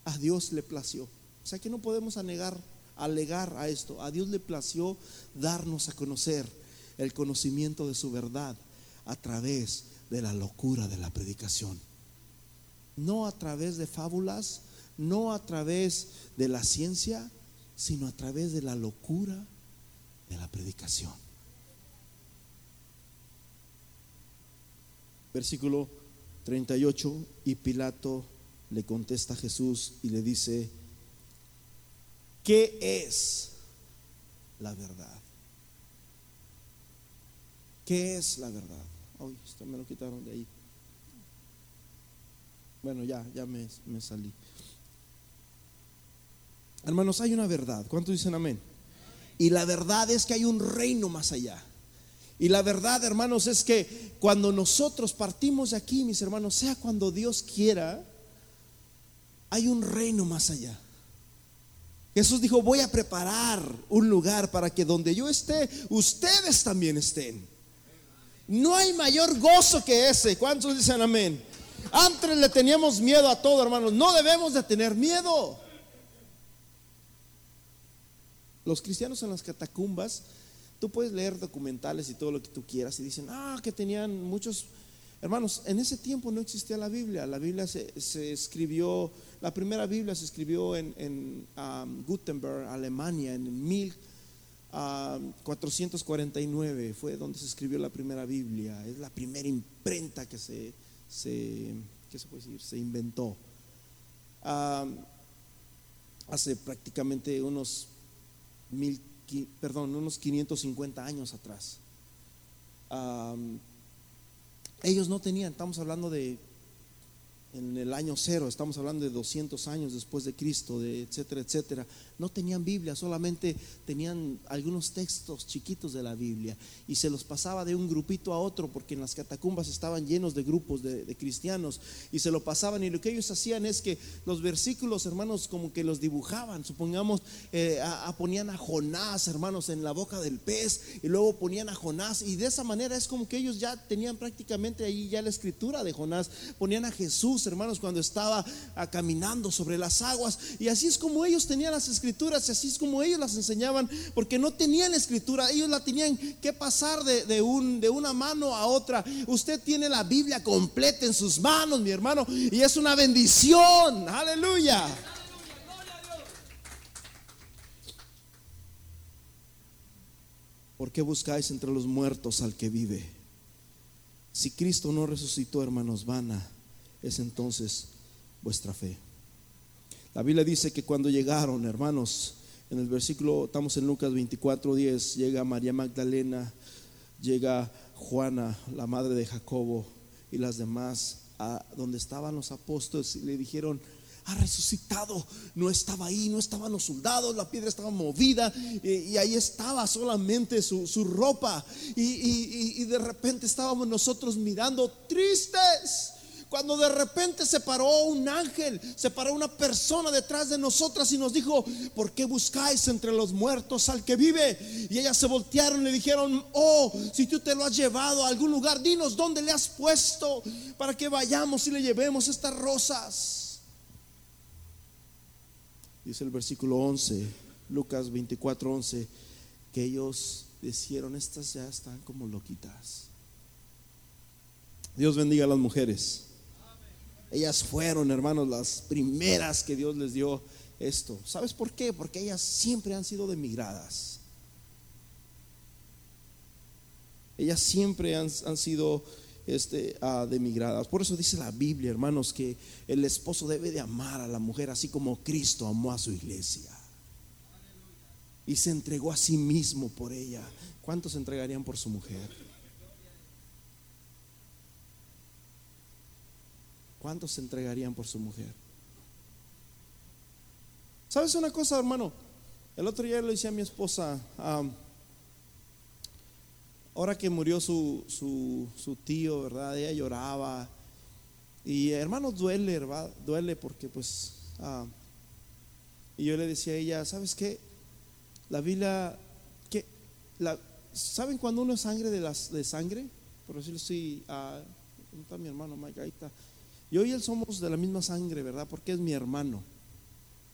a Dios le plació. O sea que no podemos anegar, alegar a esto, a Dios le plació darnos a conocer el conocimiento de su verdad a través de la locura de la predicación no a través de fábulas, no a través de la ciencia, sino a través de la locura de la predicación. Versículo 38, y Pilato le contesta a Jesús y le dice, ¿qué es la verdad. ¿Qué es la verdad? Ay, esto me lo quitaron de ahí. Bueno, ya, ya me, me salí. Hermanos, hay una verdad. ¿Cuántos dicen amén? Y la verdad es que hay un reino más allá. Y la verdad, hermanos, es que cuando nosotros partimos de aquí, mis hermanos, sea cuando Dios quiera, hay un reino más allá. Jesús dijo, voy a preparar un lugar para que donde yo esté, ustedes también estén. No hay mayor gozo que ese. ¿Cuántos dicen amén? Antes le teníamos miedo a todo, hermanos. No debemos de tener miedo. Los cristianos en las catacumbas, tú puedes leer documentales y todo lo que tú quieras y dicen, ah, que tenían muchos... Hermanos, en ese tiempo no existía la Biblia. La Biblia se, escribió, la primera Biblia se escribió en, um, Gutenberg, Alemania, en 1449. Um, fue donde se escribió la primera Biblia. Es la primera imprenta que se, se ¿qué se puede decir? Se inventó. Hace prácticamente unos mil, perdón, unos 550 años atrás. ellos no tenían, estamos hablando de en el año cero, estamos hablando de 200 años después de Cristo, de etcétera, etcétera, no tenían Biblia, solamente tenían algunos textos chiquitos de la Biblia. Y se los pasaba de un grupito a otro porque en las catacumbas estaban llenos de grupos de, cristianos. Y se lo pasaban y lo que ellos hacían es que los versículos, hermanos, como que los dibujaban, supongamos, eh, ponían a Jonás, hermanos, en la boca del pez y luego ponían a Jonás. Y de esa manera es como que ellos ya tenían prácticamente ahí ya la escritura de Jonás, ponían a Jesús, hermanos, cuando estaba ah, caminando sobre las aguas. Y así es como ellos tenían las escrituras, y así es como ellos las enseñaban, porque no tenían escritura, ellos la tenían que pasar de, de una mano a otra. Usted tiene la Biblia completa en sus manos, mi hermano, y es una bendición. Aleluya. ¿Por qué buscáis entre los muertos al que vive? Si Cristo no resucitó, hermanos, vana es entonces vuestra fe. La Biblia dice que cuando llegaron, hermanos, en el versículo, estamos en Lucas 24, 10, llega María Magdalena, llega Juana, la madre de Jacobo, y las demás, a donde estaban los apóstoles, y le dijeron, ha resucitado, no estaba ahí, no estaban los soldados, la piedra estaba movida y, ahí estaba solamente su, ropa y, y de repente estábamos nosotros mirando tristes cuando de repente se paró un ángel, se paró una persona detrás de nosotras y nos dijo, ¿por qué buscáis entre los muertos al que vive? Y ellas se voltearon y le dijeron, oh, si tú te lo has llevado a algún lugar, dinos dónde le has puesto para que vayamos y le llevemos estas rosas. Dice el versículo 11, Lucas 24, 11, que ellos dijeron, estas ya están como loquitas. Dios bendiga a las mujeres. Ellas fueron, hermanos, las primeras que Dios les dio esto. ¿Sabes por qué? Porque ellas siempre han sido demigradas. Ellas siempre han, sido este, uh, demigradas. Por eso dice la Biblia, hermanos, que el esposo debe de amar a la mujer así como Cristo amó a su iglesia. Y se entregó a sí mismo por ella. ¿Cuántos se entregarían por su mujer? ¿Cuántos se entregarían por su mujer? ¿Sabes una cosa, hermano? El otro día le decía a mi esposa, ahora que murió su, su, tío, ¿verdad? Ella lloraba. Y hermano, duele, ¿verdad? Duele porque pues... y yo le decía a ella, ¿sabes qué? La Biblia, ¿qué? La, ¿saben cuando uno es sangre de, las, de sangre? Por decirlo así, ¿dónde está mi hermano Mike? Ahí está. Yo y él somos de la misma sangre, ¿verdad? Porque es mi hermano.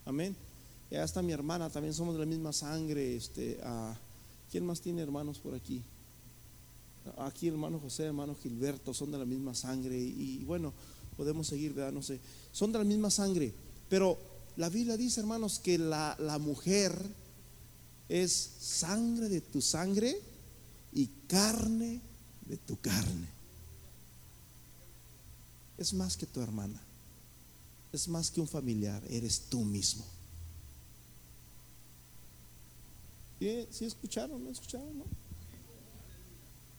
Amén. Y hasta mi hermana también somos de la misma sangre. Este, ¿Quién más tiene hermanos por aquí? Aquí hermano José, hermano Gilberto, son de la misma sangre. Y, bueno, podemos seguir, ¿verdad? No sé. Son de la misma sangre. Pero la Biblia dice, hermanos, que la, la mujer es sangre de tu sangre y carne de tu carne es más que tu hermana, es más que un familiar, eres tú mismo. ¿Sí, escucharon? ¿No escucharon? No,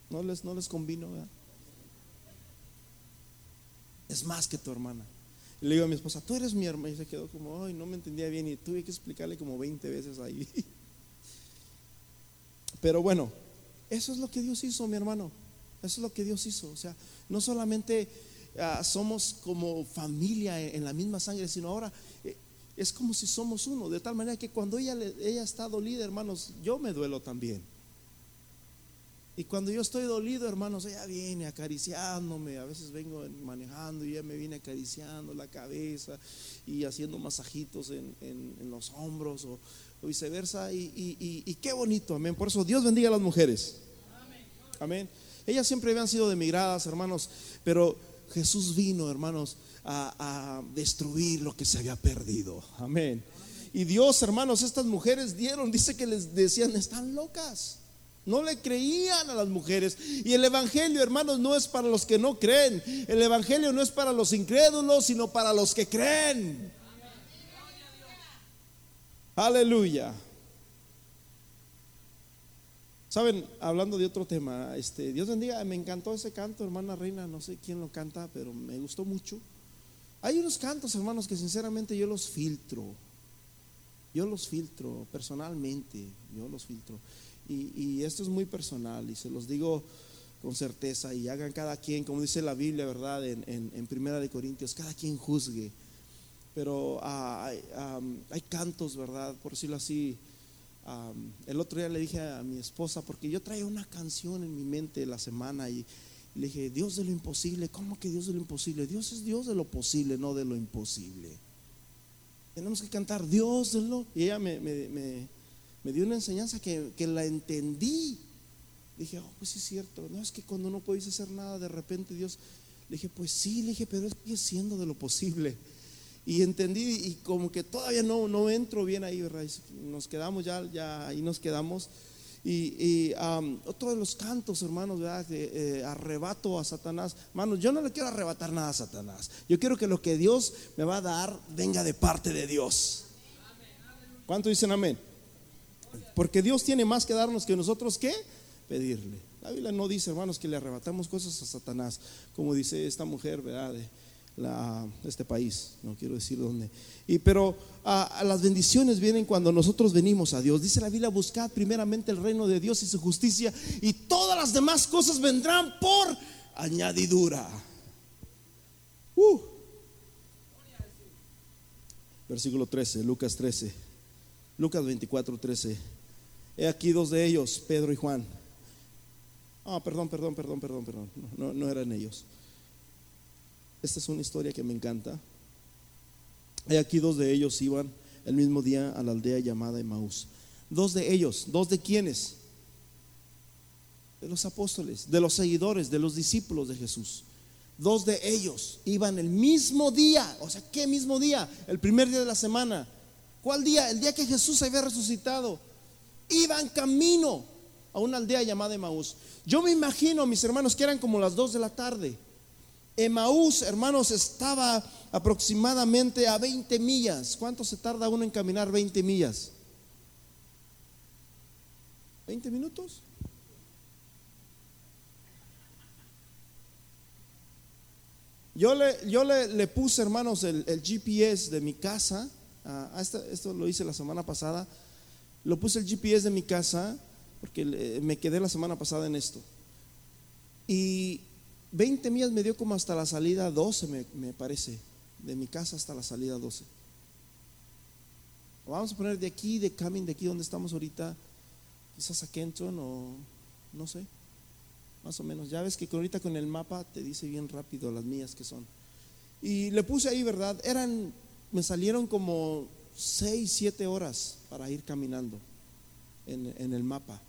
no les, no les convino, Es más que tu hermana. le digo a mi esposa, tú eres mi hermana. Y se quedó como, ay, no me entendía bien. Y tuve que explicarle como 20 veces ahí. Pero bueno, eso es lo que Dios hizo, mi hermano. Eso es lo que Dios hizo. O sea, no solamente ah, somos como familia en, la misma sangre, sino ahora eh, es como si somos uno. De tal manera que cuando ella, ella está dolida, hermanos, yo me duelo también. Y cuando yo estoy dolido, hermanos, ella viene acariciándome. A veces vengo manejando y ella me viene acariciando la cabeza y haciendo masajitos en, los hombros o, viceversa. Y, qué bonito, amén. Por eso Dios bendiga a las mujeres. Amén. Ellas siempre habían sido demigradas, hermanos, pero Jesús vino, hermanos, a, destruir lo que se había perdido. Amén. Y Dios, hermanos, estas mujeres dieron, dice que les decían, están locas. No le creían a las mujeres. Y el Evangelio, hermanos, no es para los que no creen. El Evangelio no es para los incrédulos, sino para los que creen. Aleluya. Saben, hablando de otro tema, este, Dios bendiga, me encantó ese canto, hermana Reina, no sé quién lo canta, pero me gustó mucho. Hay unos cantos, hermanos, que sinceramente yo los filtro. Yo los filtro personalmente, yo los filtro. Y, esto es muy personal y se los digo con certeza y hagan cada quien, como dice la Biblia, ¿verdad? En, en, Primera de Corintios, cada quien juzgue. Pero ah, hay, cantos, ¿verdad? Por decirlo así. El otro día le dije a mi esposa, porque yo traía una canción en mi mente la semana y, le dije, Dios de lo imposible, ¿cómo que Dios de lo imposible? Dios es Dios de lo posible, no de lo imposible. Tenemos que cantar Dios de lo... Y ella me me dio una enseñanza que, la entendí. Dije, oh, pues es cierto. No es que cuando no podéis hacer nada, de repente Dios. Le dije, pues sí, le dije, pero sigue siendo de lo posible. Y entendí, y como que todavía no, no entro bien ahí, ¿verdad? nos quedamos ya, ya ahí nos quedamos. Y, otro de los cantos, hermanos, ¿verdad? Eh, arrebato a Satanás. Hermanos, yo no le quiero arrebatar nada a Satanás. Yo quiero que lo que Dios me va a dar venga de parte de Dios. ¿Cuánto dicen amén? Porque Dios tiene más que darnos que nosotros que pedirle. La Biblia no dice, hermanos, que le arrebatamos cosas a Satanás, como dice esta mujer, ¿verdad? Este país, no quiero decir dónde. Y pero a, las bendiciones vienen cuando nosotros venimos a Dios. Dice la Biblia, buscad primeramente el reino de Dios y su justicia y todas las demás cosas vendrán por añadidura. Uh. Versículo 13, Lucas 13. Lucas 24, 13. He aquí dos de ellos, Pedro y Juan. Ah, perdón, perdón, perdón, perdón, perdón. No, no, eran ellos. Esta es una historia que me encanta. He aquí dos de ellos iban el mismo día a la aldea llamada Emaús. Dos de ellos, dos de quienes? De los apóstoles, de los seguidores, de los discípulos de Jesús. Dos de ellos iban el mismo día, o sea, ¿qué mismo día? El primer día de la semana ¿Cuál día? El día que Jesús había resucitado. Iban camino a una aldea llamada Emaús. Yo me imagino, mis hermanos, que eran como las dos de la tarde. Emaús, hermanos, estaba aproximadamente a 20 millas. ¿Cuánto se tarda uno en caminar 20 millas? ¿20 minutos? Yo le, yo le, puse, hermanos, el, el GPS de mi casa ah, esto, lo hice la semana pasada. Lo puse el GPS de mi casa porque me quedé la semana pasada en esto. Y 20 millas me dio como hasta la salida 12, me, parece. De mi casa hasta la salida 12. Vamos a poner de aquí, de Camin, de aquí donde estamos ahorita, quizás a Kenton o no sé, más o menos. Ya ves que ahorita con el mapa te dice bien rápido las millas que son. Y le puse ahí, ¿verdad? Eran me salieron como 6, 7 horas para ir caminando en, el mapa.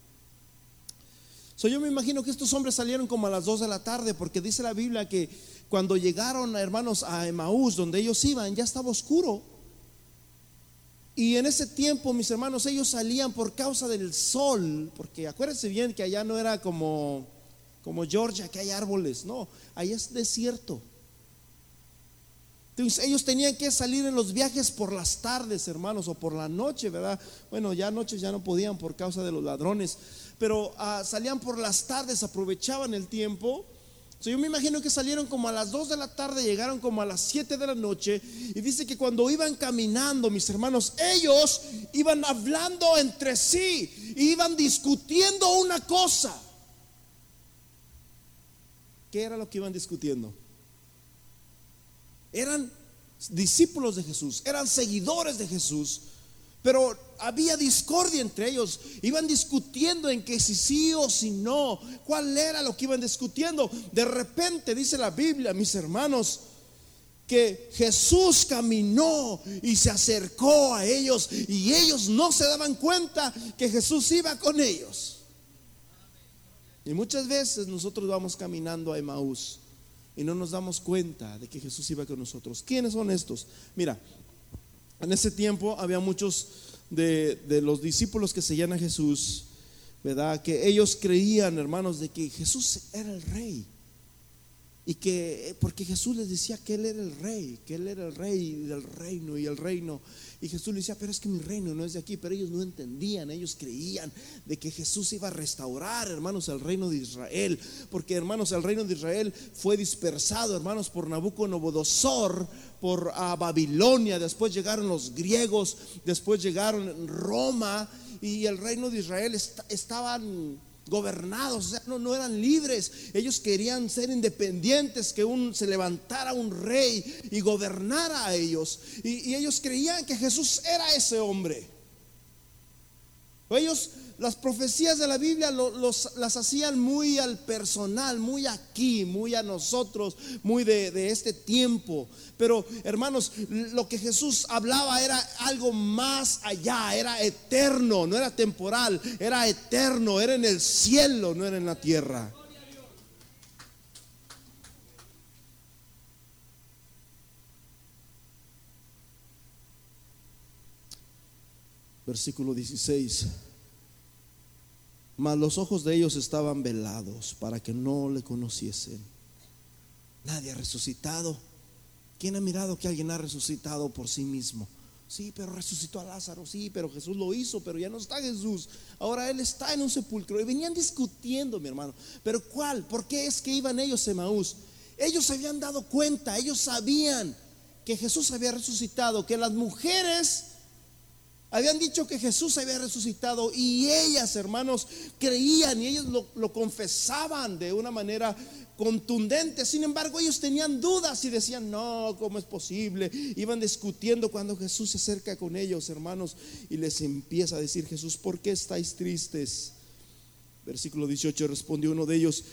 So, yo me imagino que estos hombres salieron como a las 2 de la tarde, porque dice la Biblia que cuando llegaron, hermanos, a Emaús, donde ellos iban, ya estaba oscuro. Y en ese tiempo, mis hermanos, ellos salían por causa del sol, porque acuérdense bien que allá no era como, como Georgia, que hay árboles, no, allá es desierto. Entonces ellos tenían que salir en los viajes por las tardes, hermanos, o por la noche, ¿verdad? Bueno, ya noches ya no podían por causa de los ladrones, pero ah, salían por las tardes, aprovechaban el tiempo. yo me imagino que salieron como a las 2 de la tarde, llegaron como a las 7 de la noche. Y dice que cuando iban caminando, mis hermanos, ellos iban hablando entre sí, iban discutiendo una cosa. ¿Qué era lo que iban discutiendo? Eran discípulos de Jesús, eran seguidores de Jesús, pero había discordia entre ellos. Iban discutiendo en que si sí o si no, cuál era lo que iban discutiendo. De repente dice la Biblia, mis hermanos, que Jesús caminó y se acercó a ellos y ellos no se daban cuenta que Jesús iba con ellos. Y muchas veces nosotros vamos caminando a Emaús y no nos damos cuenta de que Jesús iba con nosotros. ¿Quiénes son estos? Mira, en ese tiempo había muchos de, los discípulos que seguían a Jesús, ¿verdad? Que ellos creían, hermanos, de que Jesús era el rey. Y que, porque Jesús les decía que Él era el rey, que Él era el rey del reino y el reino. Y Jesús le decía, pero es que mi reino no es de aquí. Pero ellos no entendían, ellos creían de que Jesús iba a restaurar, hermanos, el reino de Israel. Porque, hermanos, el reino de Israel fue dispersado, hermanos, por Nabucodonosor, por ah, Babilonia. Después llegaron los griegos, después llegaron Roma. Y el reino de Israel estaban gobernados, o sea, no, no, eran libres. Ellos querían ser independientes, que un, se levantara un rey y gobernara a ellos. Y, y ellos creían que Jesús era ese hombre. Ellos las profecías de la Biblia las hacían muy al personal, muy aquí, muy a nosotros, muy de, este tiempo. Pero hermanos, lo que Jesús hablaba era algo más allá, era eterno, no era temporal, era eterno, era en el cielo, no era en la tierra. Versículo 16 mas los ojos de ellos estaban velados para que no le conociesen. Nadie ha resucitado. ¿Quién ha mirado que alguien ha resucitado por sí mismo? Sí, pero resucitó a Lázaro, sí, pero Jesús lo hizo, pero ya no está Jesús. Ahora Él está en un sepulcro. Y venían discutiendo, mi hermano. Pero ¿cuál? ¿Por qué es que iban ellos a Maús? Ellos se habían dado cuenta, ellos sabían que Jesús había resucitado, que las mujeres habían dicho que Jesús había resucitado y ellas, hermanos, creían y ellos lo, confesaban de una manera contundente. Sin embargo, ellos tenían dudas y decían, no, ¿cómo es posible? Iban discutiendo cuando Jesús se acerca con ellos, hermanos, y les empieza a decir, Jesús, ¿por qué estáis tristes? Versículo 18 respondió uno de ellos,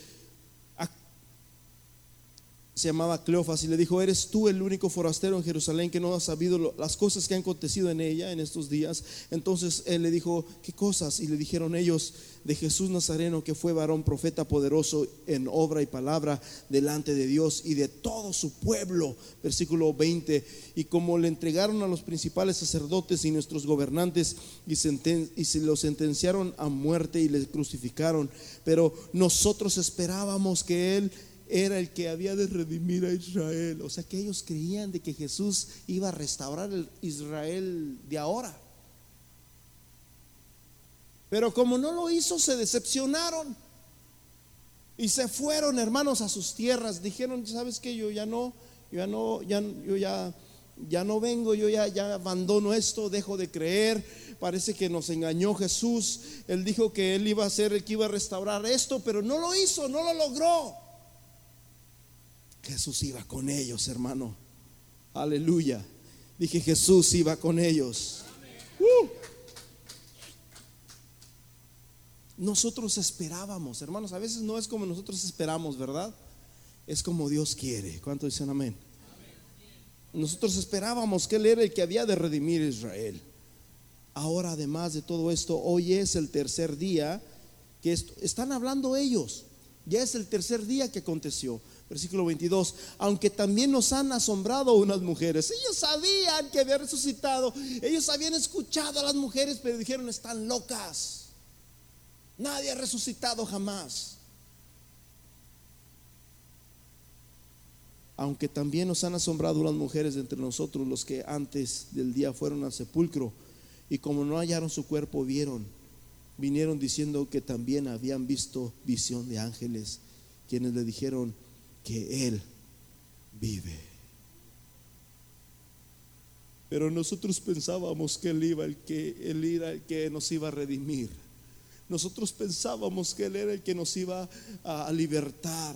se llamaba Cleofas y le dijo, ¿eres tú el único forastero en Jerusalén que no ha sabido las cosas que han acontecido en ella en estos días? Entonces él le dijo, ¿qué cosas? Y le dijeron ellos, de Jesús Nazareno, que fue varón profeta poderoso en obra y palabra delante de Dios y de todo su pueblo. Versículo 20. Y como le entregaron a los principales sacerdotes y nuestros gobernantes y, y se lo sentenciaron a muerte y le crucificaron, pero nosotros esperábamos que él era el que había de redimir a Israel. O sea que ellos creían de que Jesús iba a restaurar el Israel de ahora. Pero como no lo hizo, se decepcionaron. Y se fueron, hermanos, a sus tierras. Dijeron, ¿sabes qué? Yo ya no, yo ya no, ya, yo ya, ya no vengo, yo ya, ya abandono esto, dejo de creer. Parece que nos engañó Jesús. Él dijo que él iba a ser el que iba a restaurar esto, pero no lo hizo, no lo logró. Jesús iba con ellos, hermano. Aleluya. Dije, Jesús iba con ellos. Uh. Nosotros esperábamos, hermanos, a veces no es como nosotros esperamos, ¿verdad? Es como Dios quiere. ¿Cuánto dicen amén? Nosotros esperábamos que Él era el que había de redimir Israel. Ahora, además de todo esto, hoy es el tercer día que están hablando ellos. Ya es el tercer día que aconteció. Versículo 22, aunque también nos han asombrado unas mujeres. Ellos sabían que había resucitado. Ellos habían escuchado a las mujeres, pero dijeron, están locas. Nadie ha resucitado jamás. aunque también nos han asombrado las mujeres entre nosotros, los que antes del día fueron al sepulcro, y como no hallaron su cuerpo, vieron, vinieron diciendo que también habían visto visión de ángeles, quienes le dijeron que Él vive. Pero nosotros pensábamos que Él iba el que Él era el que nos iba a redimir. Nosotros pensábamos que Él era el que nos iba a libertar.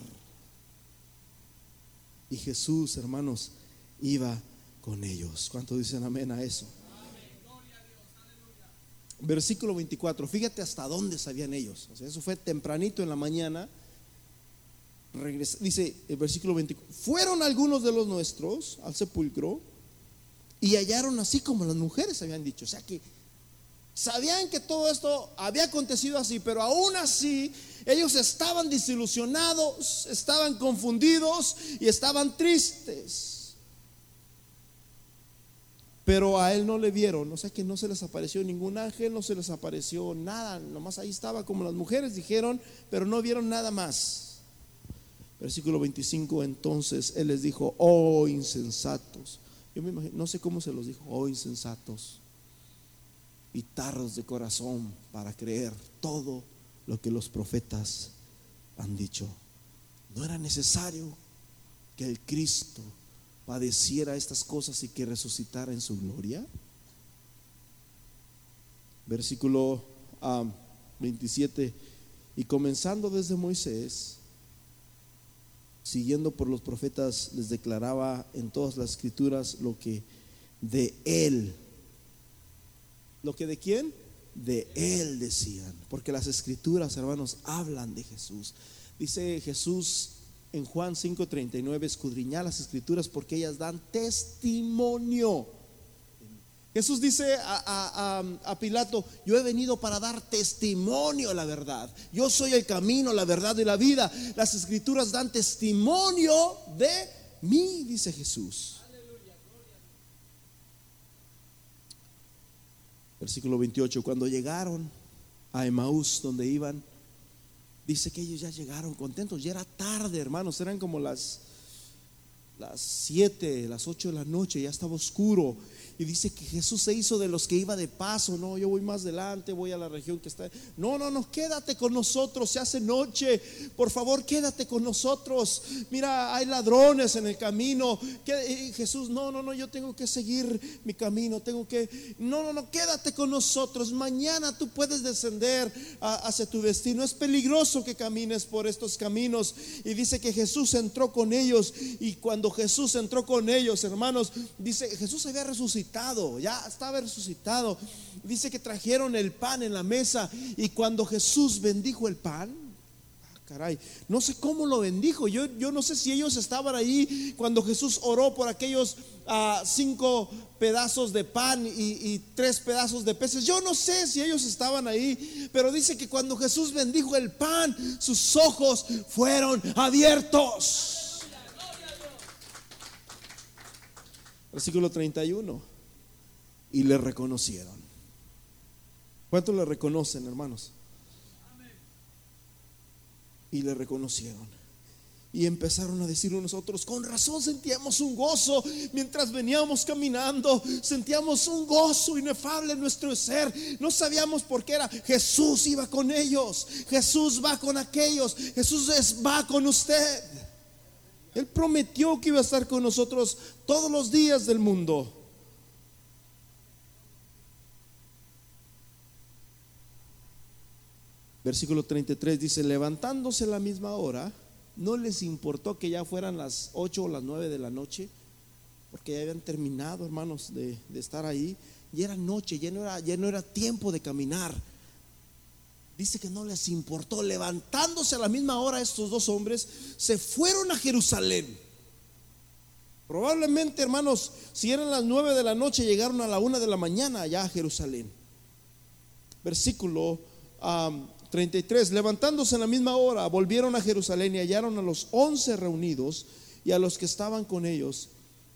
Y Jesús, hermanos, iba con ellos. ¿Cuánto dicen amén a eso? Versículo 24, fíjate hasta dónde sabían ellos. Eso fue tempranito en la mañana. Dice el versículo 24, fueron algunos de los nuestros al sepulcro y hallaron así como las mujeres habían dicho. O sea que sabían que todo esto había acontecido así, pero aún así ellos estaban desilusionados, estaban confundidos y estaban tristes. Pero a él no le vieron, o sea que no se les apareció ningún ángel, no se les apareció nada, nomás ahí estaba como las mujeres dijeron, pero no vieron nada más. Versículo 25, entonces él les dijo, oh insensatos. Yo me imagino, no sé cómo se los dijo, oh insensatos y tarros de corazón para creer todo lo que los profetas han dicho. No era necesario que el Cristo padeciera estas cosas y que resucitara en su gloria. Versículo 27. Ah, y comenzando desde Moisés, siguiendo por los profetas, les declaraba en todas las escrituras lo que de él, lo que de quién, de Él decían, porque las escrituras, hermanos, hablan de Jesús. Dice Jesús en Juan 5:39, escudriñar las escrituras porque ellas dan testimonio. Jesús dice a, Pilato, yo he venido para dar testimonio a la verdad. Yo soy el camino, la verdad y la vida. Las escrituras dan testimonio de mí, dice Jesús. Versículo 28, cuando llegaron a Emaús, donde iban, dice que ellos ya llegaron contentos, ya era tarde, hermanos, eran como las las 7, las 8 de la noche, ya estaba oscuro. Y dice que Jesús se hizo de los que iba de paso, no, yo voy más adelante, voy a la región que está. No, no, no, quédate con nosotros, se hace noche, por favor, quédate con nosotros. Mira, hay ladrones en el camino. Jesús, no, no, no, yo tengo que seguir mi camino, tengo que, no, no, no, quédate con nosotros. Mañana tú puedes descender hacia tu destino. Es peligroso que camines por estos caminos. Y dice que Jesús entró con ellos y cuando Jesús entró con ellos, hermanos, dice, Jesús había resucitado, ya estaba resucitado. Dice que trajeron el pan en la mesa y cuando Jesús bendijo el pan, ah, caray, no sé cómo lo bendijo. Yo, yo no sé si ellos estaban ahí cuando Jesús oró por aquellos ah, cinco pedazos de pan y, y, tres pedazos de peces. Yo no sé si ellos estaban ahí, pero dice que cuando Jesús bendijo el pan, sus ojos fueron abiertos. Versículo 31. Y le reconocieron. ¿Cuántos le reconocen, hermanos? Y le reconocieron. Y empezaron a decir nosotros, con razón sentíamos un gozo mientras veníamos caminando, sentíamos un gozo inefable en nuestro ser. No sabíamos por qué era. Jesús iba con ellos, Jesús va con aquellos, Jesús va con usted. Él prometió que iba a estar con nosotros todos los días del mundo. Versículo 33 dice, levantándose la misma hora, no les importó que ya fueran las 8 o las 9 de la noche, porque ya habían terminado, hermanos, de, de estar ahí. Y era noche, ya no era, ya no era tiempo de caminar dice que no les importó. Levantándose a la misma hora estos dos hombres, se fueron a Jerusalén. Probablemente, hermanos, si eran las nueve de la noche, llegaron a la una de la mañana allá a Jerusalén. Versículo 33. Levantándose en la misma hora, volvieron a Jerusalén y hallaron a los once reunidos y a los que estaban con ellos,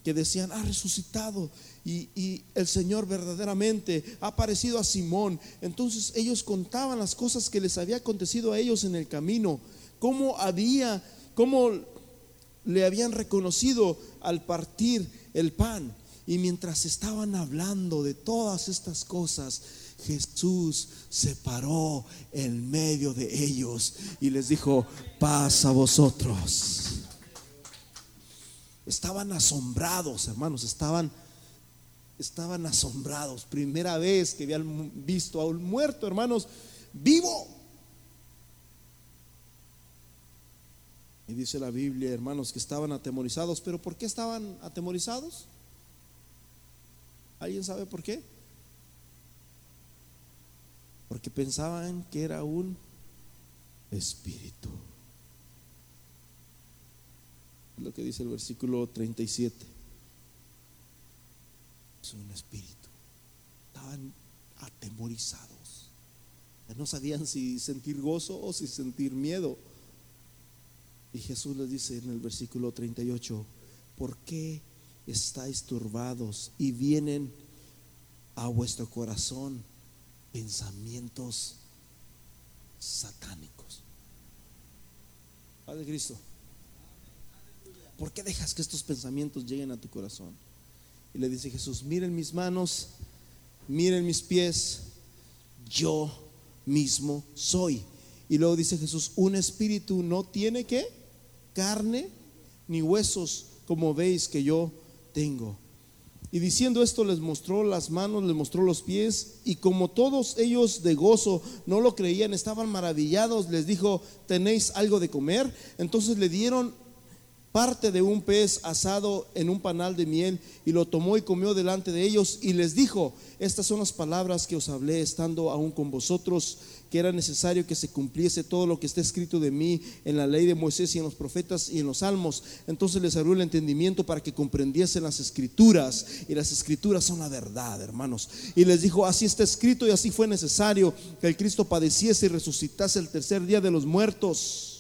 que decían, ha resucitado y, el Señor verdaderamente ha aparecido a Simón. Entonces ellos contaban las cosas que les había acontecido a ellos en el camino, cómo había, cómo le habían reconocido al partir el pan. Y mientras estaban hablando de todas estas cosas, Jesús se paró en medio de ellos y les dijo, paz a vosotros. Estaban asombrados, hermanos, estaban estaban asombrados. Primera vez que habían visto a un muerto, hermanos, vivo. Y dice la Biblia, hermanos, que estaban atemorizados. ¿Pero por qué estaban atemorizados? ¿Alguien sabe por qué? Porque pensaban que era un espíritu. Es lo que dice el versículo 37. Es un espíritu. Estaban atemorizados. No sabían si sentir gozo o si sentir miedo. Y Jesús les dice en el versículo 38, ¿por qué estáis turbados y vienen a vuestro corazón pensamientos satánicos? Padre Cristo, ¿por qué dejas que estos pensamientos lleguen a tu corazón? Y le dice Jesús, miren mis manos, miren mis pies, yo mismo soy. Y luego dice Jesús, un espíritu no tiene que carne ni huesos, como veis que yo tengo. Y diciendo esto les mostró las manos, les mostró los pies, y como todos ellos de gozo no lo creían, estaban maravillados, les dijo, ¿tenéis algo de comer? Entonces le dieron parte de un pez asado en un panal de miel y lo tomó y comió delante de ellos y les dijo, estas son las palabras que os hablé estando aún con vosotros, que era necesario que se cumpliese todo lo que está escrito de mí en la ley de Moisés y en los profetas y en los salmos. Entonces les abrió el entendimiento para que comprendiesen las escrituras y las escrituras son la verdad, hermanos. Y les dijo, así está escrito y así fue necesario que el Cristo padeciese y resucitase el tercer día de los muertos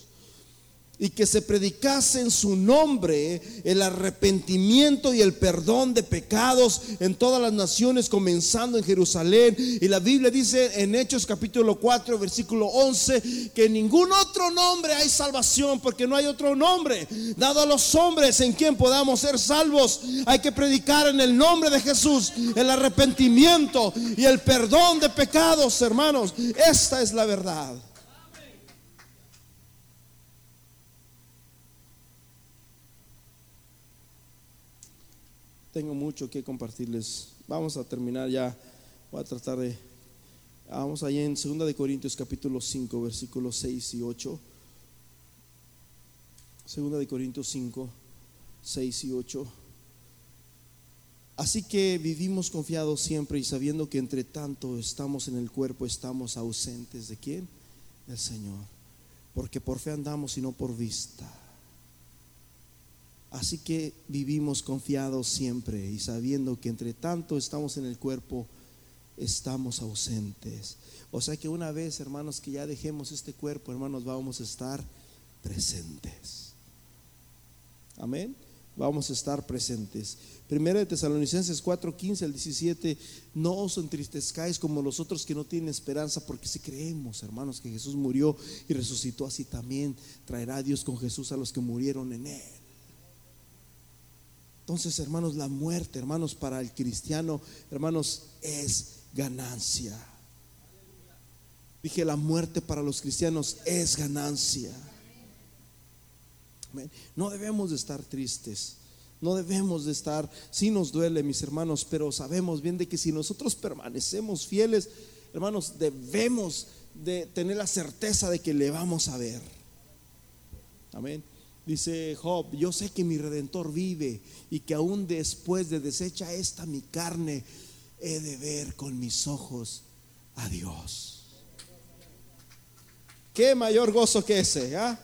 y que se predicase en su nombre el arrepentimiento y el perdón de pecados en todas las naciones, comenzando en Jerusalén. Y la Biblia dice en Hechos capítulo 4, versículo 11, que en ningún otro nombre hay salvación, porque no hay otro nombre dado a los hombres en quien podamos ser salvos. Hay que predicar en el nombre de Jesús el arrepentimiento y el perdón de pecados, hermanos. Esta es la verdad. Tengo mucho que compartirles. Vamos a terminar ya. Voy a tratar de... Vamos allá en 2 de Corintios capítulo 5, versículos 6 y 8. 2 de Corintios 5, 6 y 8. Así que vivimos confiados siempre y sabiendo que entre tanto estamos en el cuerpo, estamos ausentes de quién? Del Señor. Porque por fe andamos y no por vista. Así que vivimos confiados siempre y sabiendo que entre tanto estamos en el cuerpo, estamos ausentes. O sea que una vez, hermanos, que ya dejemos este cuerpo, hermanos, vamos a estar presentes. Amén. Vamos a estar presentes. Primera de Tesalonicenses 4, 15 al 17. No os entristezcáis como los otros que no tienen esperanza, porque si creemos, hermanos, que Jesús murió y resucitó, así también traerá Dios con Jesús a los que murieron en él. Entonces, hermanos, la muerte, hermanos, para el cristiano, hermanos, es ganancia. Dije, la muerte para los cristianos es ganancia. No debemos de estar tristes. No debemos de estar, sí nos duele, mis hermanos, pero sabemos bien de que si nosotros permanecemos fieles, hermanos, debemos de tener la certeza de que le vamos a ver. Amén. Dice Job, yo sé que mi redentor vive y que aún después de deshecha esta mi carne, he de ver con mis ojos a Dios. ¿Qué mayor gozo que ese? ¿ah?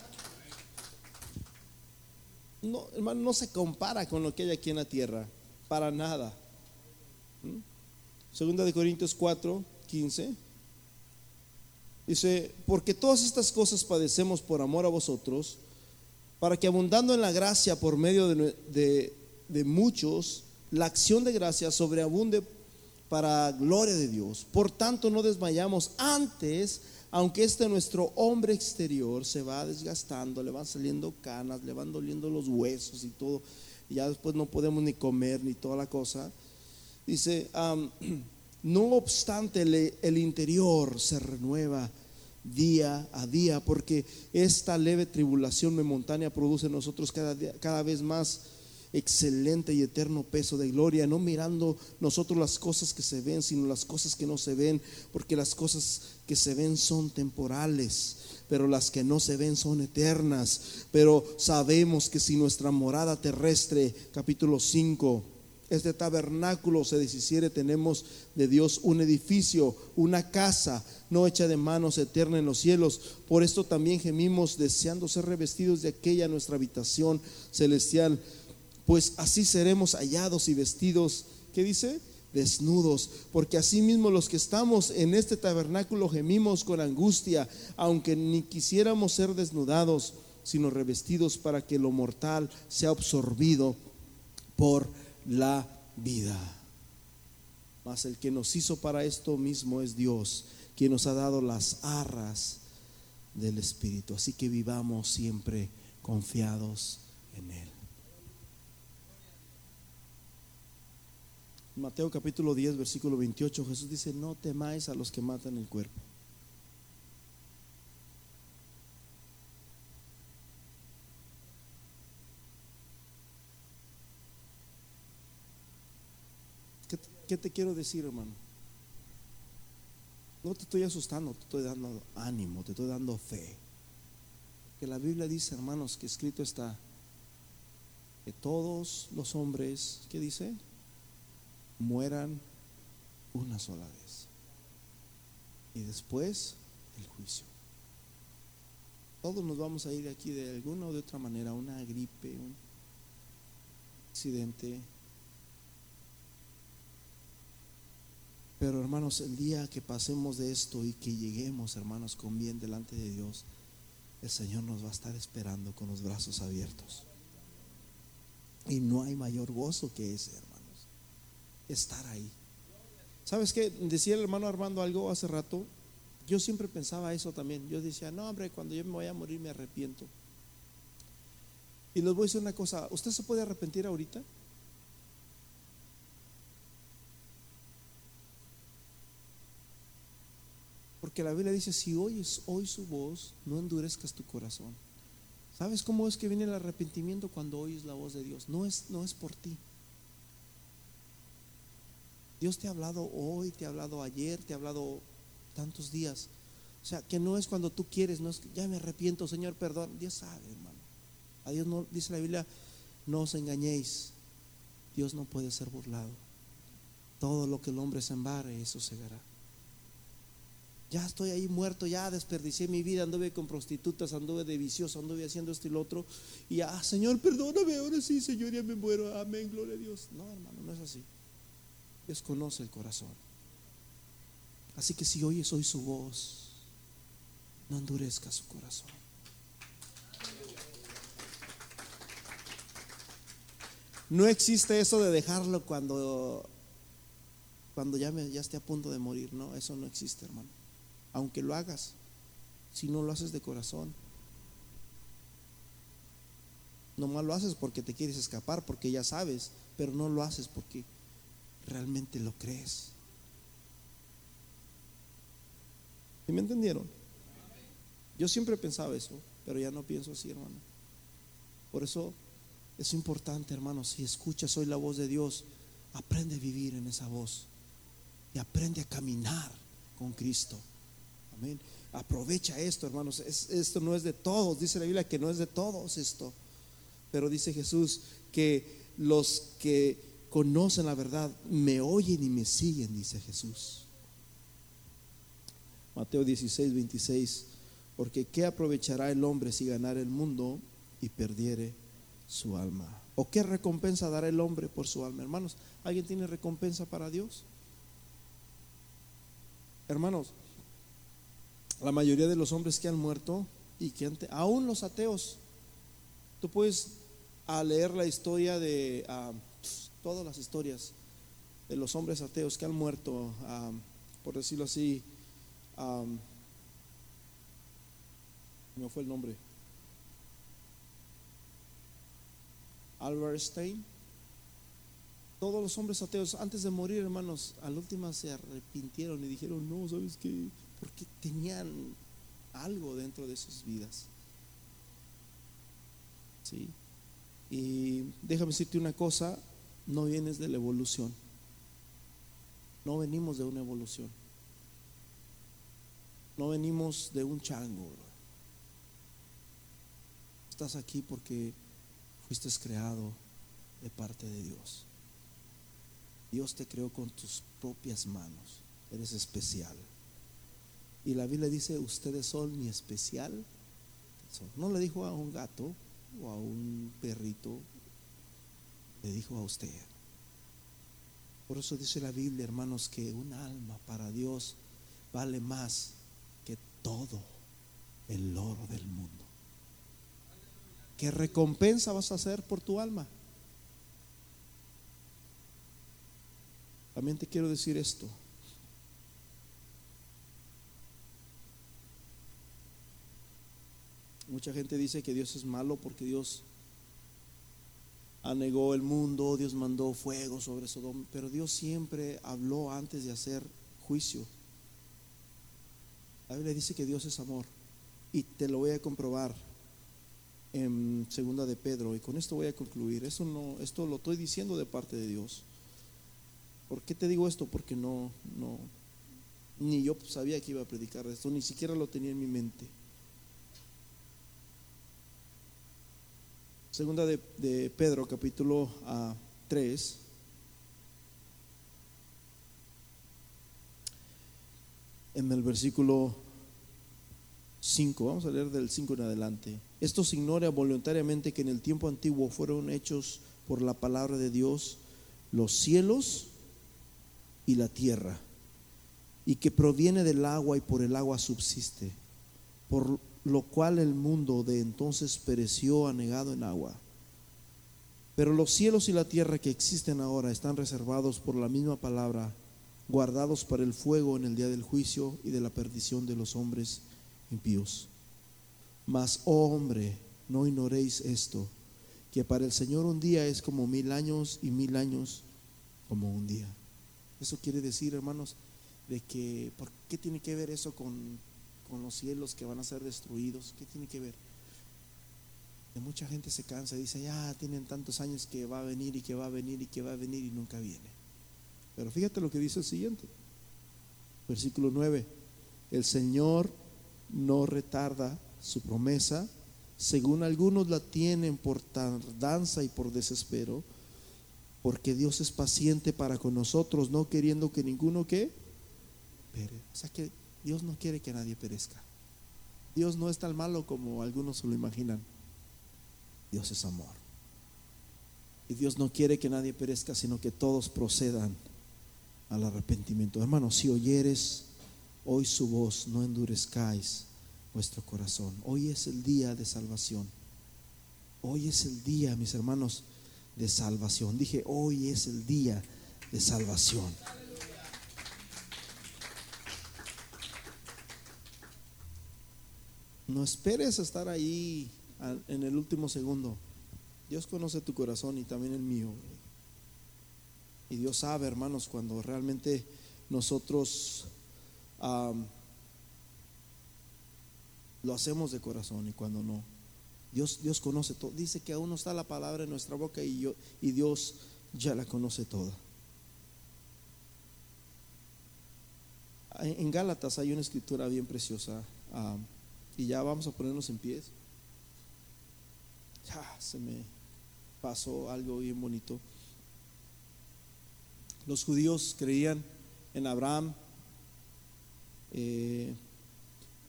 No, hermano, no se compara con lo que hay aquí en la tierra, para nada. ¿Mm? Segunda de Corintios 4, 15. Dice, porque todas estas cosas padecemos por amor a vosotros para que abundando en la gracia por medio de, muchos, la acción de gracia sobreabunde para gloria de Dios. Por tanto, no desmayamos. Antes aunque este nuestro hombre exterior se va desgastando, le van saliendo canas, le van doliendo los huesos y todo, ya después no podemos ni comer ni toda la cosa. Dice, no obstante el interior se renueva día a día, porque esta leve tribulación momentánea produce en nosotros cada, cada vez más excelente y eterno peso de gloria, no mirando nosotros las cosas que se ven, sino las cosas que no se ven, porque las cosas que se ven son temporales, pero las que no se ven son eternas. Pero sabemos que si nuestra morada terrestre, capítulo 5, este tabernáculo se deshiciere, tenemos de Dios un edificio, una casa no hecha de manos eterna en los cielos. Por esto también gemimos deseando ser revestidos de aquella nuestra habitación celestial, pues así seremos hallados y vestidos, ¿qué dice? Desnudos, porque asimismo los que estamos en este tabernáculo gemimos con angustia, aunque ni quisiéramos ser desnudados, sino revestidos para que lo mortal sea absorbido por la vida. Mas el que nos hizo para esto mismo es Dios, quien nos ha dado las arras del Espíritu. Así que vivamos siempre confiados en Él. Mateo capítulo 10, versículo 28, Jesús dice, no temáis a los que matan el cuerpo ¿Qué te quiero decir, hermano? No te estoy asustando, te estoy dando ánimo, te estoy dando fe. Que la Biblia dice, hermanos, que escrito está que todos los hombres, ¿qué dice? Mueran una sola vez. Y después el juicio. Todos nos vamos a ir aquí de alguna o de otra manera, una gripe, un accidente, Pero hermanos, el día que pasemos de esto y que lleguemos, hermanos, con bien delante de Dios, el Señor nos va a estar esperando con los brazos abiertos. Y no hay mayor gozo que ese, hermanos. Estar ahí. ¿Sabes qué? Decía el hermano Armando algo hace rato. Yo siempre pensaba eso también. Yo decía, no, hombre, cuando yo me vaya a morir me arrepiento. Y les voy a decir una cosa. ¿Usted se puede arrepentir ahorita? Porque la Biblia dice, si oyes hoy su voz, no endurezcas tu corazón. ¿Sabes cómo es que viene el arrepentimiento cuando oyes la voz de Dios? No es, no es por ti. Dios te ha hablado hoy, te ha hablado ayer, te ha hablado tantos días. O sea, que no es cuando tú quieres, no es ya me arrepiento, Señor, perdón. Dios sabe, hermano. A Dios no, dice la Biblia, no os engañéis. Dios no puede ser burlado. Todo lo que el hombre sembare, eso segará ya estoy ahí muerto, ya desperdicié mi vida, anduve con prostitutas, anduve de vicioso, anduve haciendo esto y lo otro. Y ah, Señor, perdóname, ahora sí, Señor, ya me muero. Amén, gloria a Dios. No, hermano, no es así. Dios conoce el corazón. Así que si oyes hoy su voz, no endurezca su corazón. No existe eso de dejarlo cuando, cuando ya, me, ya esté a punto de morir. No, eso no existe, hermano aunque lo hagas, si no lo haces de corazón. Nomás lo haces porque te quieres escapar, porque ya sabes, pero no lo haces porque realmente lo crees. ¿Y me entendieron? Yo siempre pensaba eso, pero ya no pienso así, hermano. Por eso es importante, hermano, si escuchas hoy la voz de Dios, aprende a vivir en esa voz y aprende a caminar con Cristo. Aprovecha esto, hermanos. esto no es de todos. Dice la Biblia que no es de todos esto. Pero dice Jesús que los que conocen la verdad me oyen y me siguen, dice Jesús. Mateo 16, 26. Porque ¿qué aprovechará el hombre si ganara el mundo y perdiere su alma? ¿O qué recompensa dará el hombre por su alma? Hermanos, ¿alguien tiene recompensa para Dios? Hermanos, la mayoría de los hombres que han muerto y que aún los ateos, tú puedes a leer la historia de todas las historias de los hombres ateos que han muerto, por decirlo así, me fue el nombre. Albert Stein. Todos los hombres ateos, antes de morir, hermanos, al último se arrepintieron y dijeron, no, ¿sabes qué? Porque tenían algo dentro de sus vidas. ¿Sí? Y déjame decirte una cosa, no vienes de la evolución. No venimos de una evolución. No venimos de un chango. Estás aquí porque fuiste creado de parte de Dios. Dios te creó con tus propias manos. Eres especial. Y la Biblia dice, ustedes son mi especial. No le dijo a un gato o a un perrito, le dijo a usted. Por eso dice la Biblia, hermanos, que un alma para Dios vale más que todo el oro del mundo. ¿Qué recompensa vas a hacer por tu alma? También te quiero decir esto. Mucha gente dice que Dios es malo porque Dios anegó el mundo, Dios mandó fuego sobre Sodoma, pero Dios siempre habló antes de hacer juicio. La Biblia dice que Dios es amor y te lo voy a comprobar en segunda de Pedro y con esto voy a concluir. Eso no esto lo estoy diciendo de parte de Dios. ¿Por qué te digo esto? Porque no no ni yo sabía que iba a predicar esto, ni siquiera lo tenía en mi mente. Segunda de, Pedro, capítulo 3. Ah, en el versículo 5, vamos a leer del 5 en adelante. Esto se ignora voluntariamente que en el tiempo antiguo fueron hechos por la palabra de Dios los cielos y la tierra, y que proviene del agua y por el agua subsiste. Por lo cual el mundo de entonces pereció anegado en agua. Pero los cielos y la tierra que existen ahora están reservados por la misma palabra, guardados para el fuego en el día del juicio y de la perdición de los hombres impíos. Mas, oh hombre, no ignoréis esto, que para el Señor un día es como mil años y mil años como un día. Eso quiere decir, hermanos, de que, ¿por qué tiene que ver eso con con los cielos que van a ser destruidos. ¿Qué tiene que ver? Mucha gente se cansa dice, ya tienen tantos años que va a venir y que va a venir y que va a venir y nunca viene. Pero fíjate lo que dice el siguiente. Versículo 9. El Señor no retarda su promesa, según algunos la tienen por tardanza y por desespero, porque Dios es paciente para con nosotros, no queriendo que ninguno que O sea que Dios no quiere que nadie perezca. Dios no es tan malo como algunos se lo imaginan. Dios es amor. Y Dios no quiere que nadie perezca, sino que todos procedan al arrepentimiento. Hermanos, si oyeres hoy su voz, no endurezcáis vuestro corazón. Hoy es el día de salvación. Hoy es el día, mis hermanos, de salvación. Dije, hoy es el día de salvación. No esperes estar ahí en el último segundo. Dios conoce tu corazón y también el mío. Y Dios sabe, hermanos, cuando realmente nosotros lo hacemos de corazón y cuando no. Dios, Dios conoce todo. Dice que aún no está la palabra en nuestra boca y, yo, y Dios ya la conoce toda. En Gálatas hay una escritura bien preciosa. Y ya vamos a ponernos en pies. Ya se me pasó algo bien bonito. Los judíos creían en Abraham. Eh,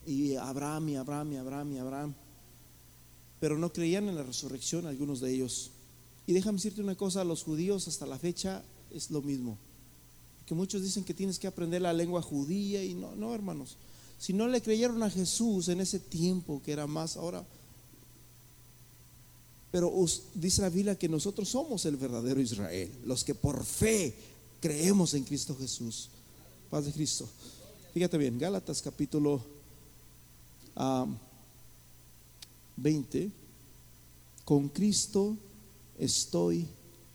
y Abraham y Abraham y Abraham y Abraham. Pero no creían en la resurrección algunos de ellos. Y déjame decirte una cosa, los judíos hasta la fecha es lo mismo. Que muchos dicen que tienes que aprender la lengua judía y no, no hermanos. Si no le creyeron a Jesús en ese tiempo, que era más ahora. Pero dice la Biblia que nosotros somos el verdadero Israel, los que por fe creemos en Cristo Jesús. Paz de Cristo. Fíjate bien, Gálatas capítulo 20, con Cristo estoy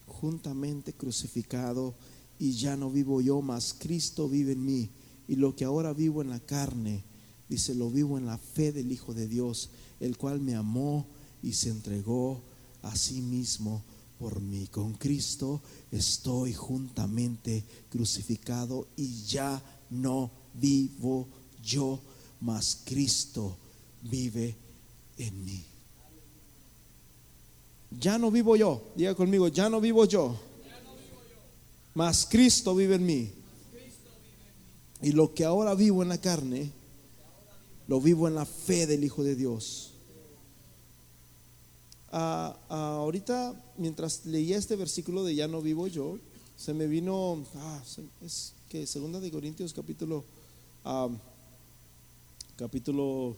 juntamente crucificado y ya no vivo yo, mas Cristo vive en mí. Y lo que ahora vivo en la carne, dice, lo vivo en la fe del Hijo de Dios, el cual me amó y se entregó a sí mismo por mí. Con Cristo estoy juntamente crucificado y ya no vivo yo, mas Cristo vive en mí. Ya no vivo yo, diga conmigo, ya no vivo yo, mas Cristo vive en mí. Y lo que ahora vivo en la carne, lo vivo en la fe del Hijo de Dios. Ah, ah, ahorita, mientras leía este versículo de ya no vivo yo, se me vino, ah, es que segunda de Corintios capítulo, capítulo,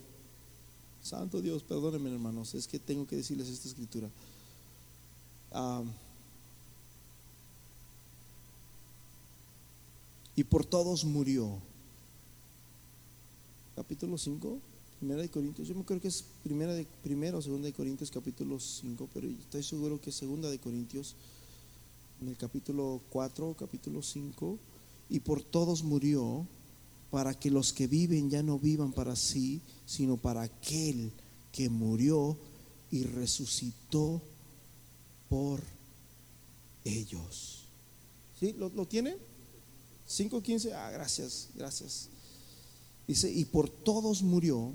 santo Dios, perdónenme hermanos, es que tengo que decirles esta escritura. Y por todos murió. Capítulo 5, Primera de Corintios. Yo me creo que es primera, de, primera o segunda de Corintios, capítulo 5, pero estoy seguro que segunda de Corintios, en el capítulo 4, capítulo 5. Y por todos murió, para que los que viven ya no vivan para sí, sino para aquel que murió y resucitó por ellos. ¿Sí? ¿Lo, lo tiene? 5.15, ah, gracias, gracias. Dice, y por todos murió.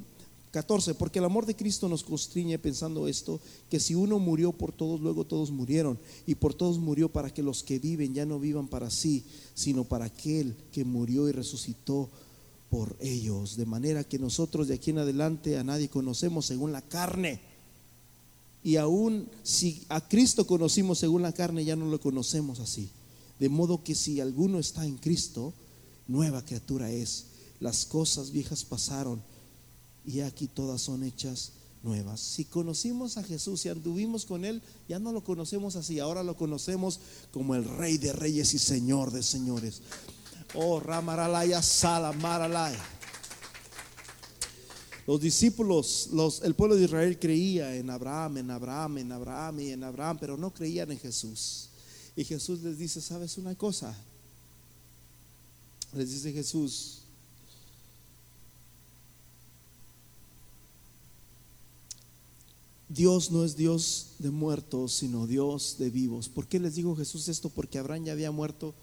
14, porque el amor de Cristo nos constriñe pensando esto, que si uno murió por todos, luego todos murieron. Y por todos murió para que los que viven ya no vivan para sí, sino para aquel que murió y resucitó por ellos. De manera que nosotros de aquí en adelante a nadie conocemos según la carne. Y aún si a Cristo conocimos según la carne, ya no lo conocemos así. De modo que si alguno está en Cristo, nueva criatura es. Las cosas viejas pasaron y aquí todas son hechas nuevas. Si conocimos a Jesús y anduvimos con Él, ya no lo conocemos así, ahora lo conocemos como el Rey de Reyes y Señor de Señores. Oh, Ramaralaya Sala, Maralaya. Los discípulos, los, el pueblo de Israel creía en Abraham, en Abraham, en Abraham y en Abraham, pero no creían en Jesús. Y Jesús les dice, ¿sabes una cosa? Les dice Jesús, Dios no es Dios de muertos, sino Dios de vivos. ¿Por qué les digo Jesús esto? Porque Abraham ya había muerto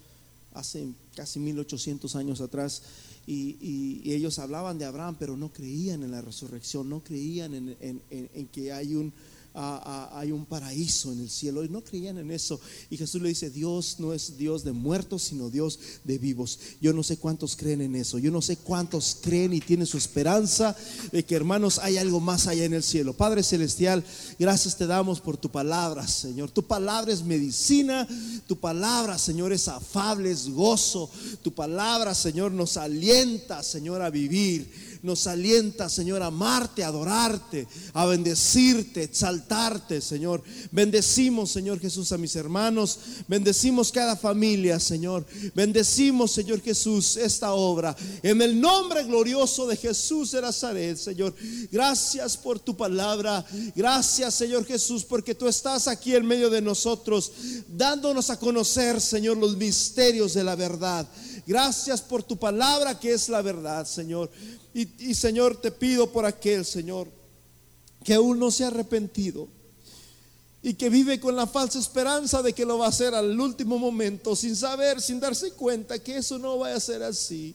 hace casi 1800 años atrás y, ellos hablaban de Abraham, pero no creían en la resurrección, no creían en que hay un, hay un paraíso en el cielo. Y no creían en eso. Y Jesús le dice, Dios no es Dios de muertos, sino Dios de vivos. Yo no sé cuántos creen en eso. Yo no sé cuántos creen y tienen su esperanza de que hermanos hay algo más allá en el cielo. Padre Celestial, gracias te damos por tu palabra, Señor. Tu palabra es medicina. Tu palabra, Señor, es afable, es gozo. Tu palabra, Señor, nos alienta, Señor, a vivir nos alienta, Señor, a amarte, a adorarte, a bendecirte, exaltarte, Señor. Bendecimos, Señor Jesús, a mis hermanos. Bendecimos cada familia, Señor. Bendecimos, Señor Jesús, esta obra. En el nombre glorioso de Jesús de Nazaret, Señor. Gracias por tu palabra. Gracias, Señor Jesús, porque tú estás aquí en medio de nosotros, dándonos a conocer, Señor, los misterios de la verdad. Gracias por tu palabra que es la verdad, Señor. Y, Señor, te pido por aquel, Señor, que aún no se ha arrepentido y que vive con la falsa esperanza de que lo va a hacer al último momento, sin saber, sin darse cuenta que eso no va a ser así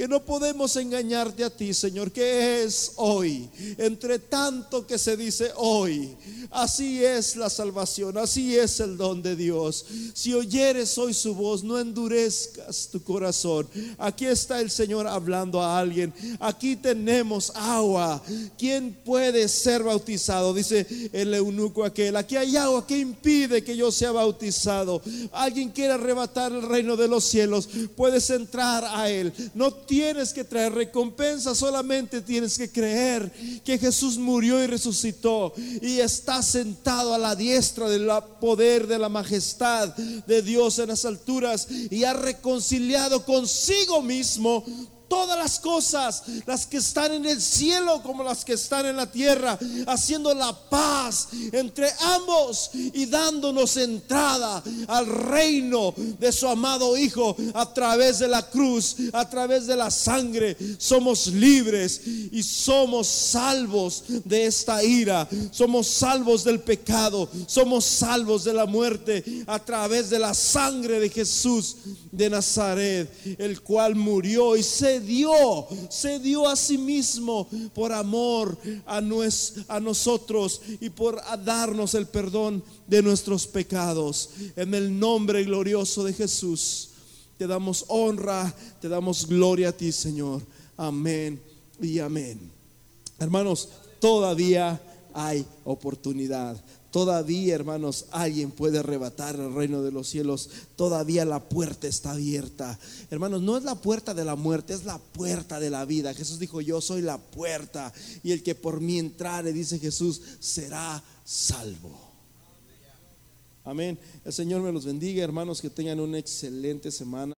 que no podemos engañarte a ti, Señor, que es hoy, entre tanto que se dice hoy. Así es la salvación, así es el don de Dios. Si oyeres hoy su voz, no endurezcas tu corazón. Aquí está el Señor hablando a alguien. Aquí tenemos agua. ¿Quién puede ser bautizado? Dice el eunuco aquel. Aquí hay agua que impide que yo sea bautizado. Alguien quiere arrebatar el reino de los cielos. Puedes entrar a él. No tienes que traer recompensa, solamente tienes que creer que Jesús murió y resucitó y está sentado a la diestra del poder, de la majestad de Dios en las alturas y ha reconciliado consigo mismo todas las cosas, las que están en el cielo como las que están en la tierra, haciendo la paz entre ambos y dándonos entrada al reino de su amado Hijo a través de la cruz, a través de la sangre. Somos libres y somos salvos de esta ira, somos salvos del pecado, somos salvos de la muerte a través de la sangre de Jesús de Nazaret, el cual murió y se dio, se dio a sí mismo por amor a, a nosotros y por darnos el perdón de nuestros pecados. En el nombre glorioso de Jesús, te damos honra, te damos gloria a ti, Señor. Amén y amén. Hermanos, todavía hay oportunidad. Todavía, hermanos, alguien puede arrebatar el reino de los cielos. Todavía la puerta está abierta. Hermanos, no es la puerta de la muerte, es la puerta de la vida. Jesús dijo, yo soy la puerta. Y el que por mí entrare, dice Jesús, será salvo. Amén. El Señor me los bendiga, hermanos, que tengan una excelente semana.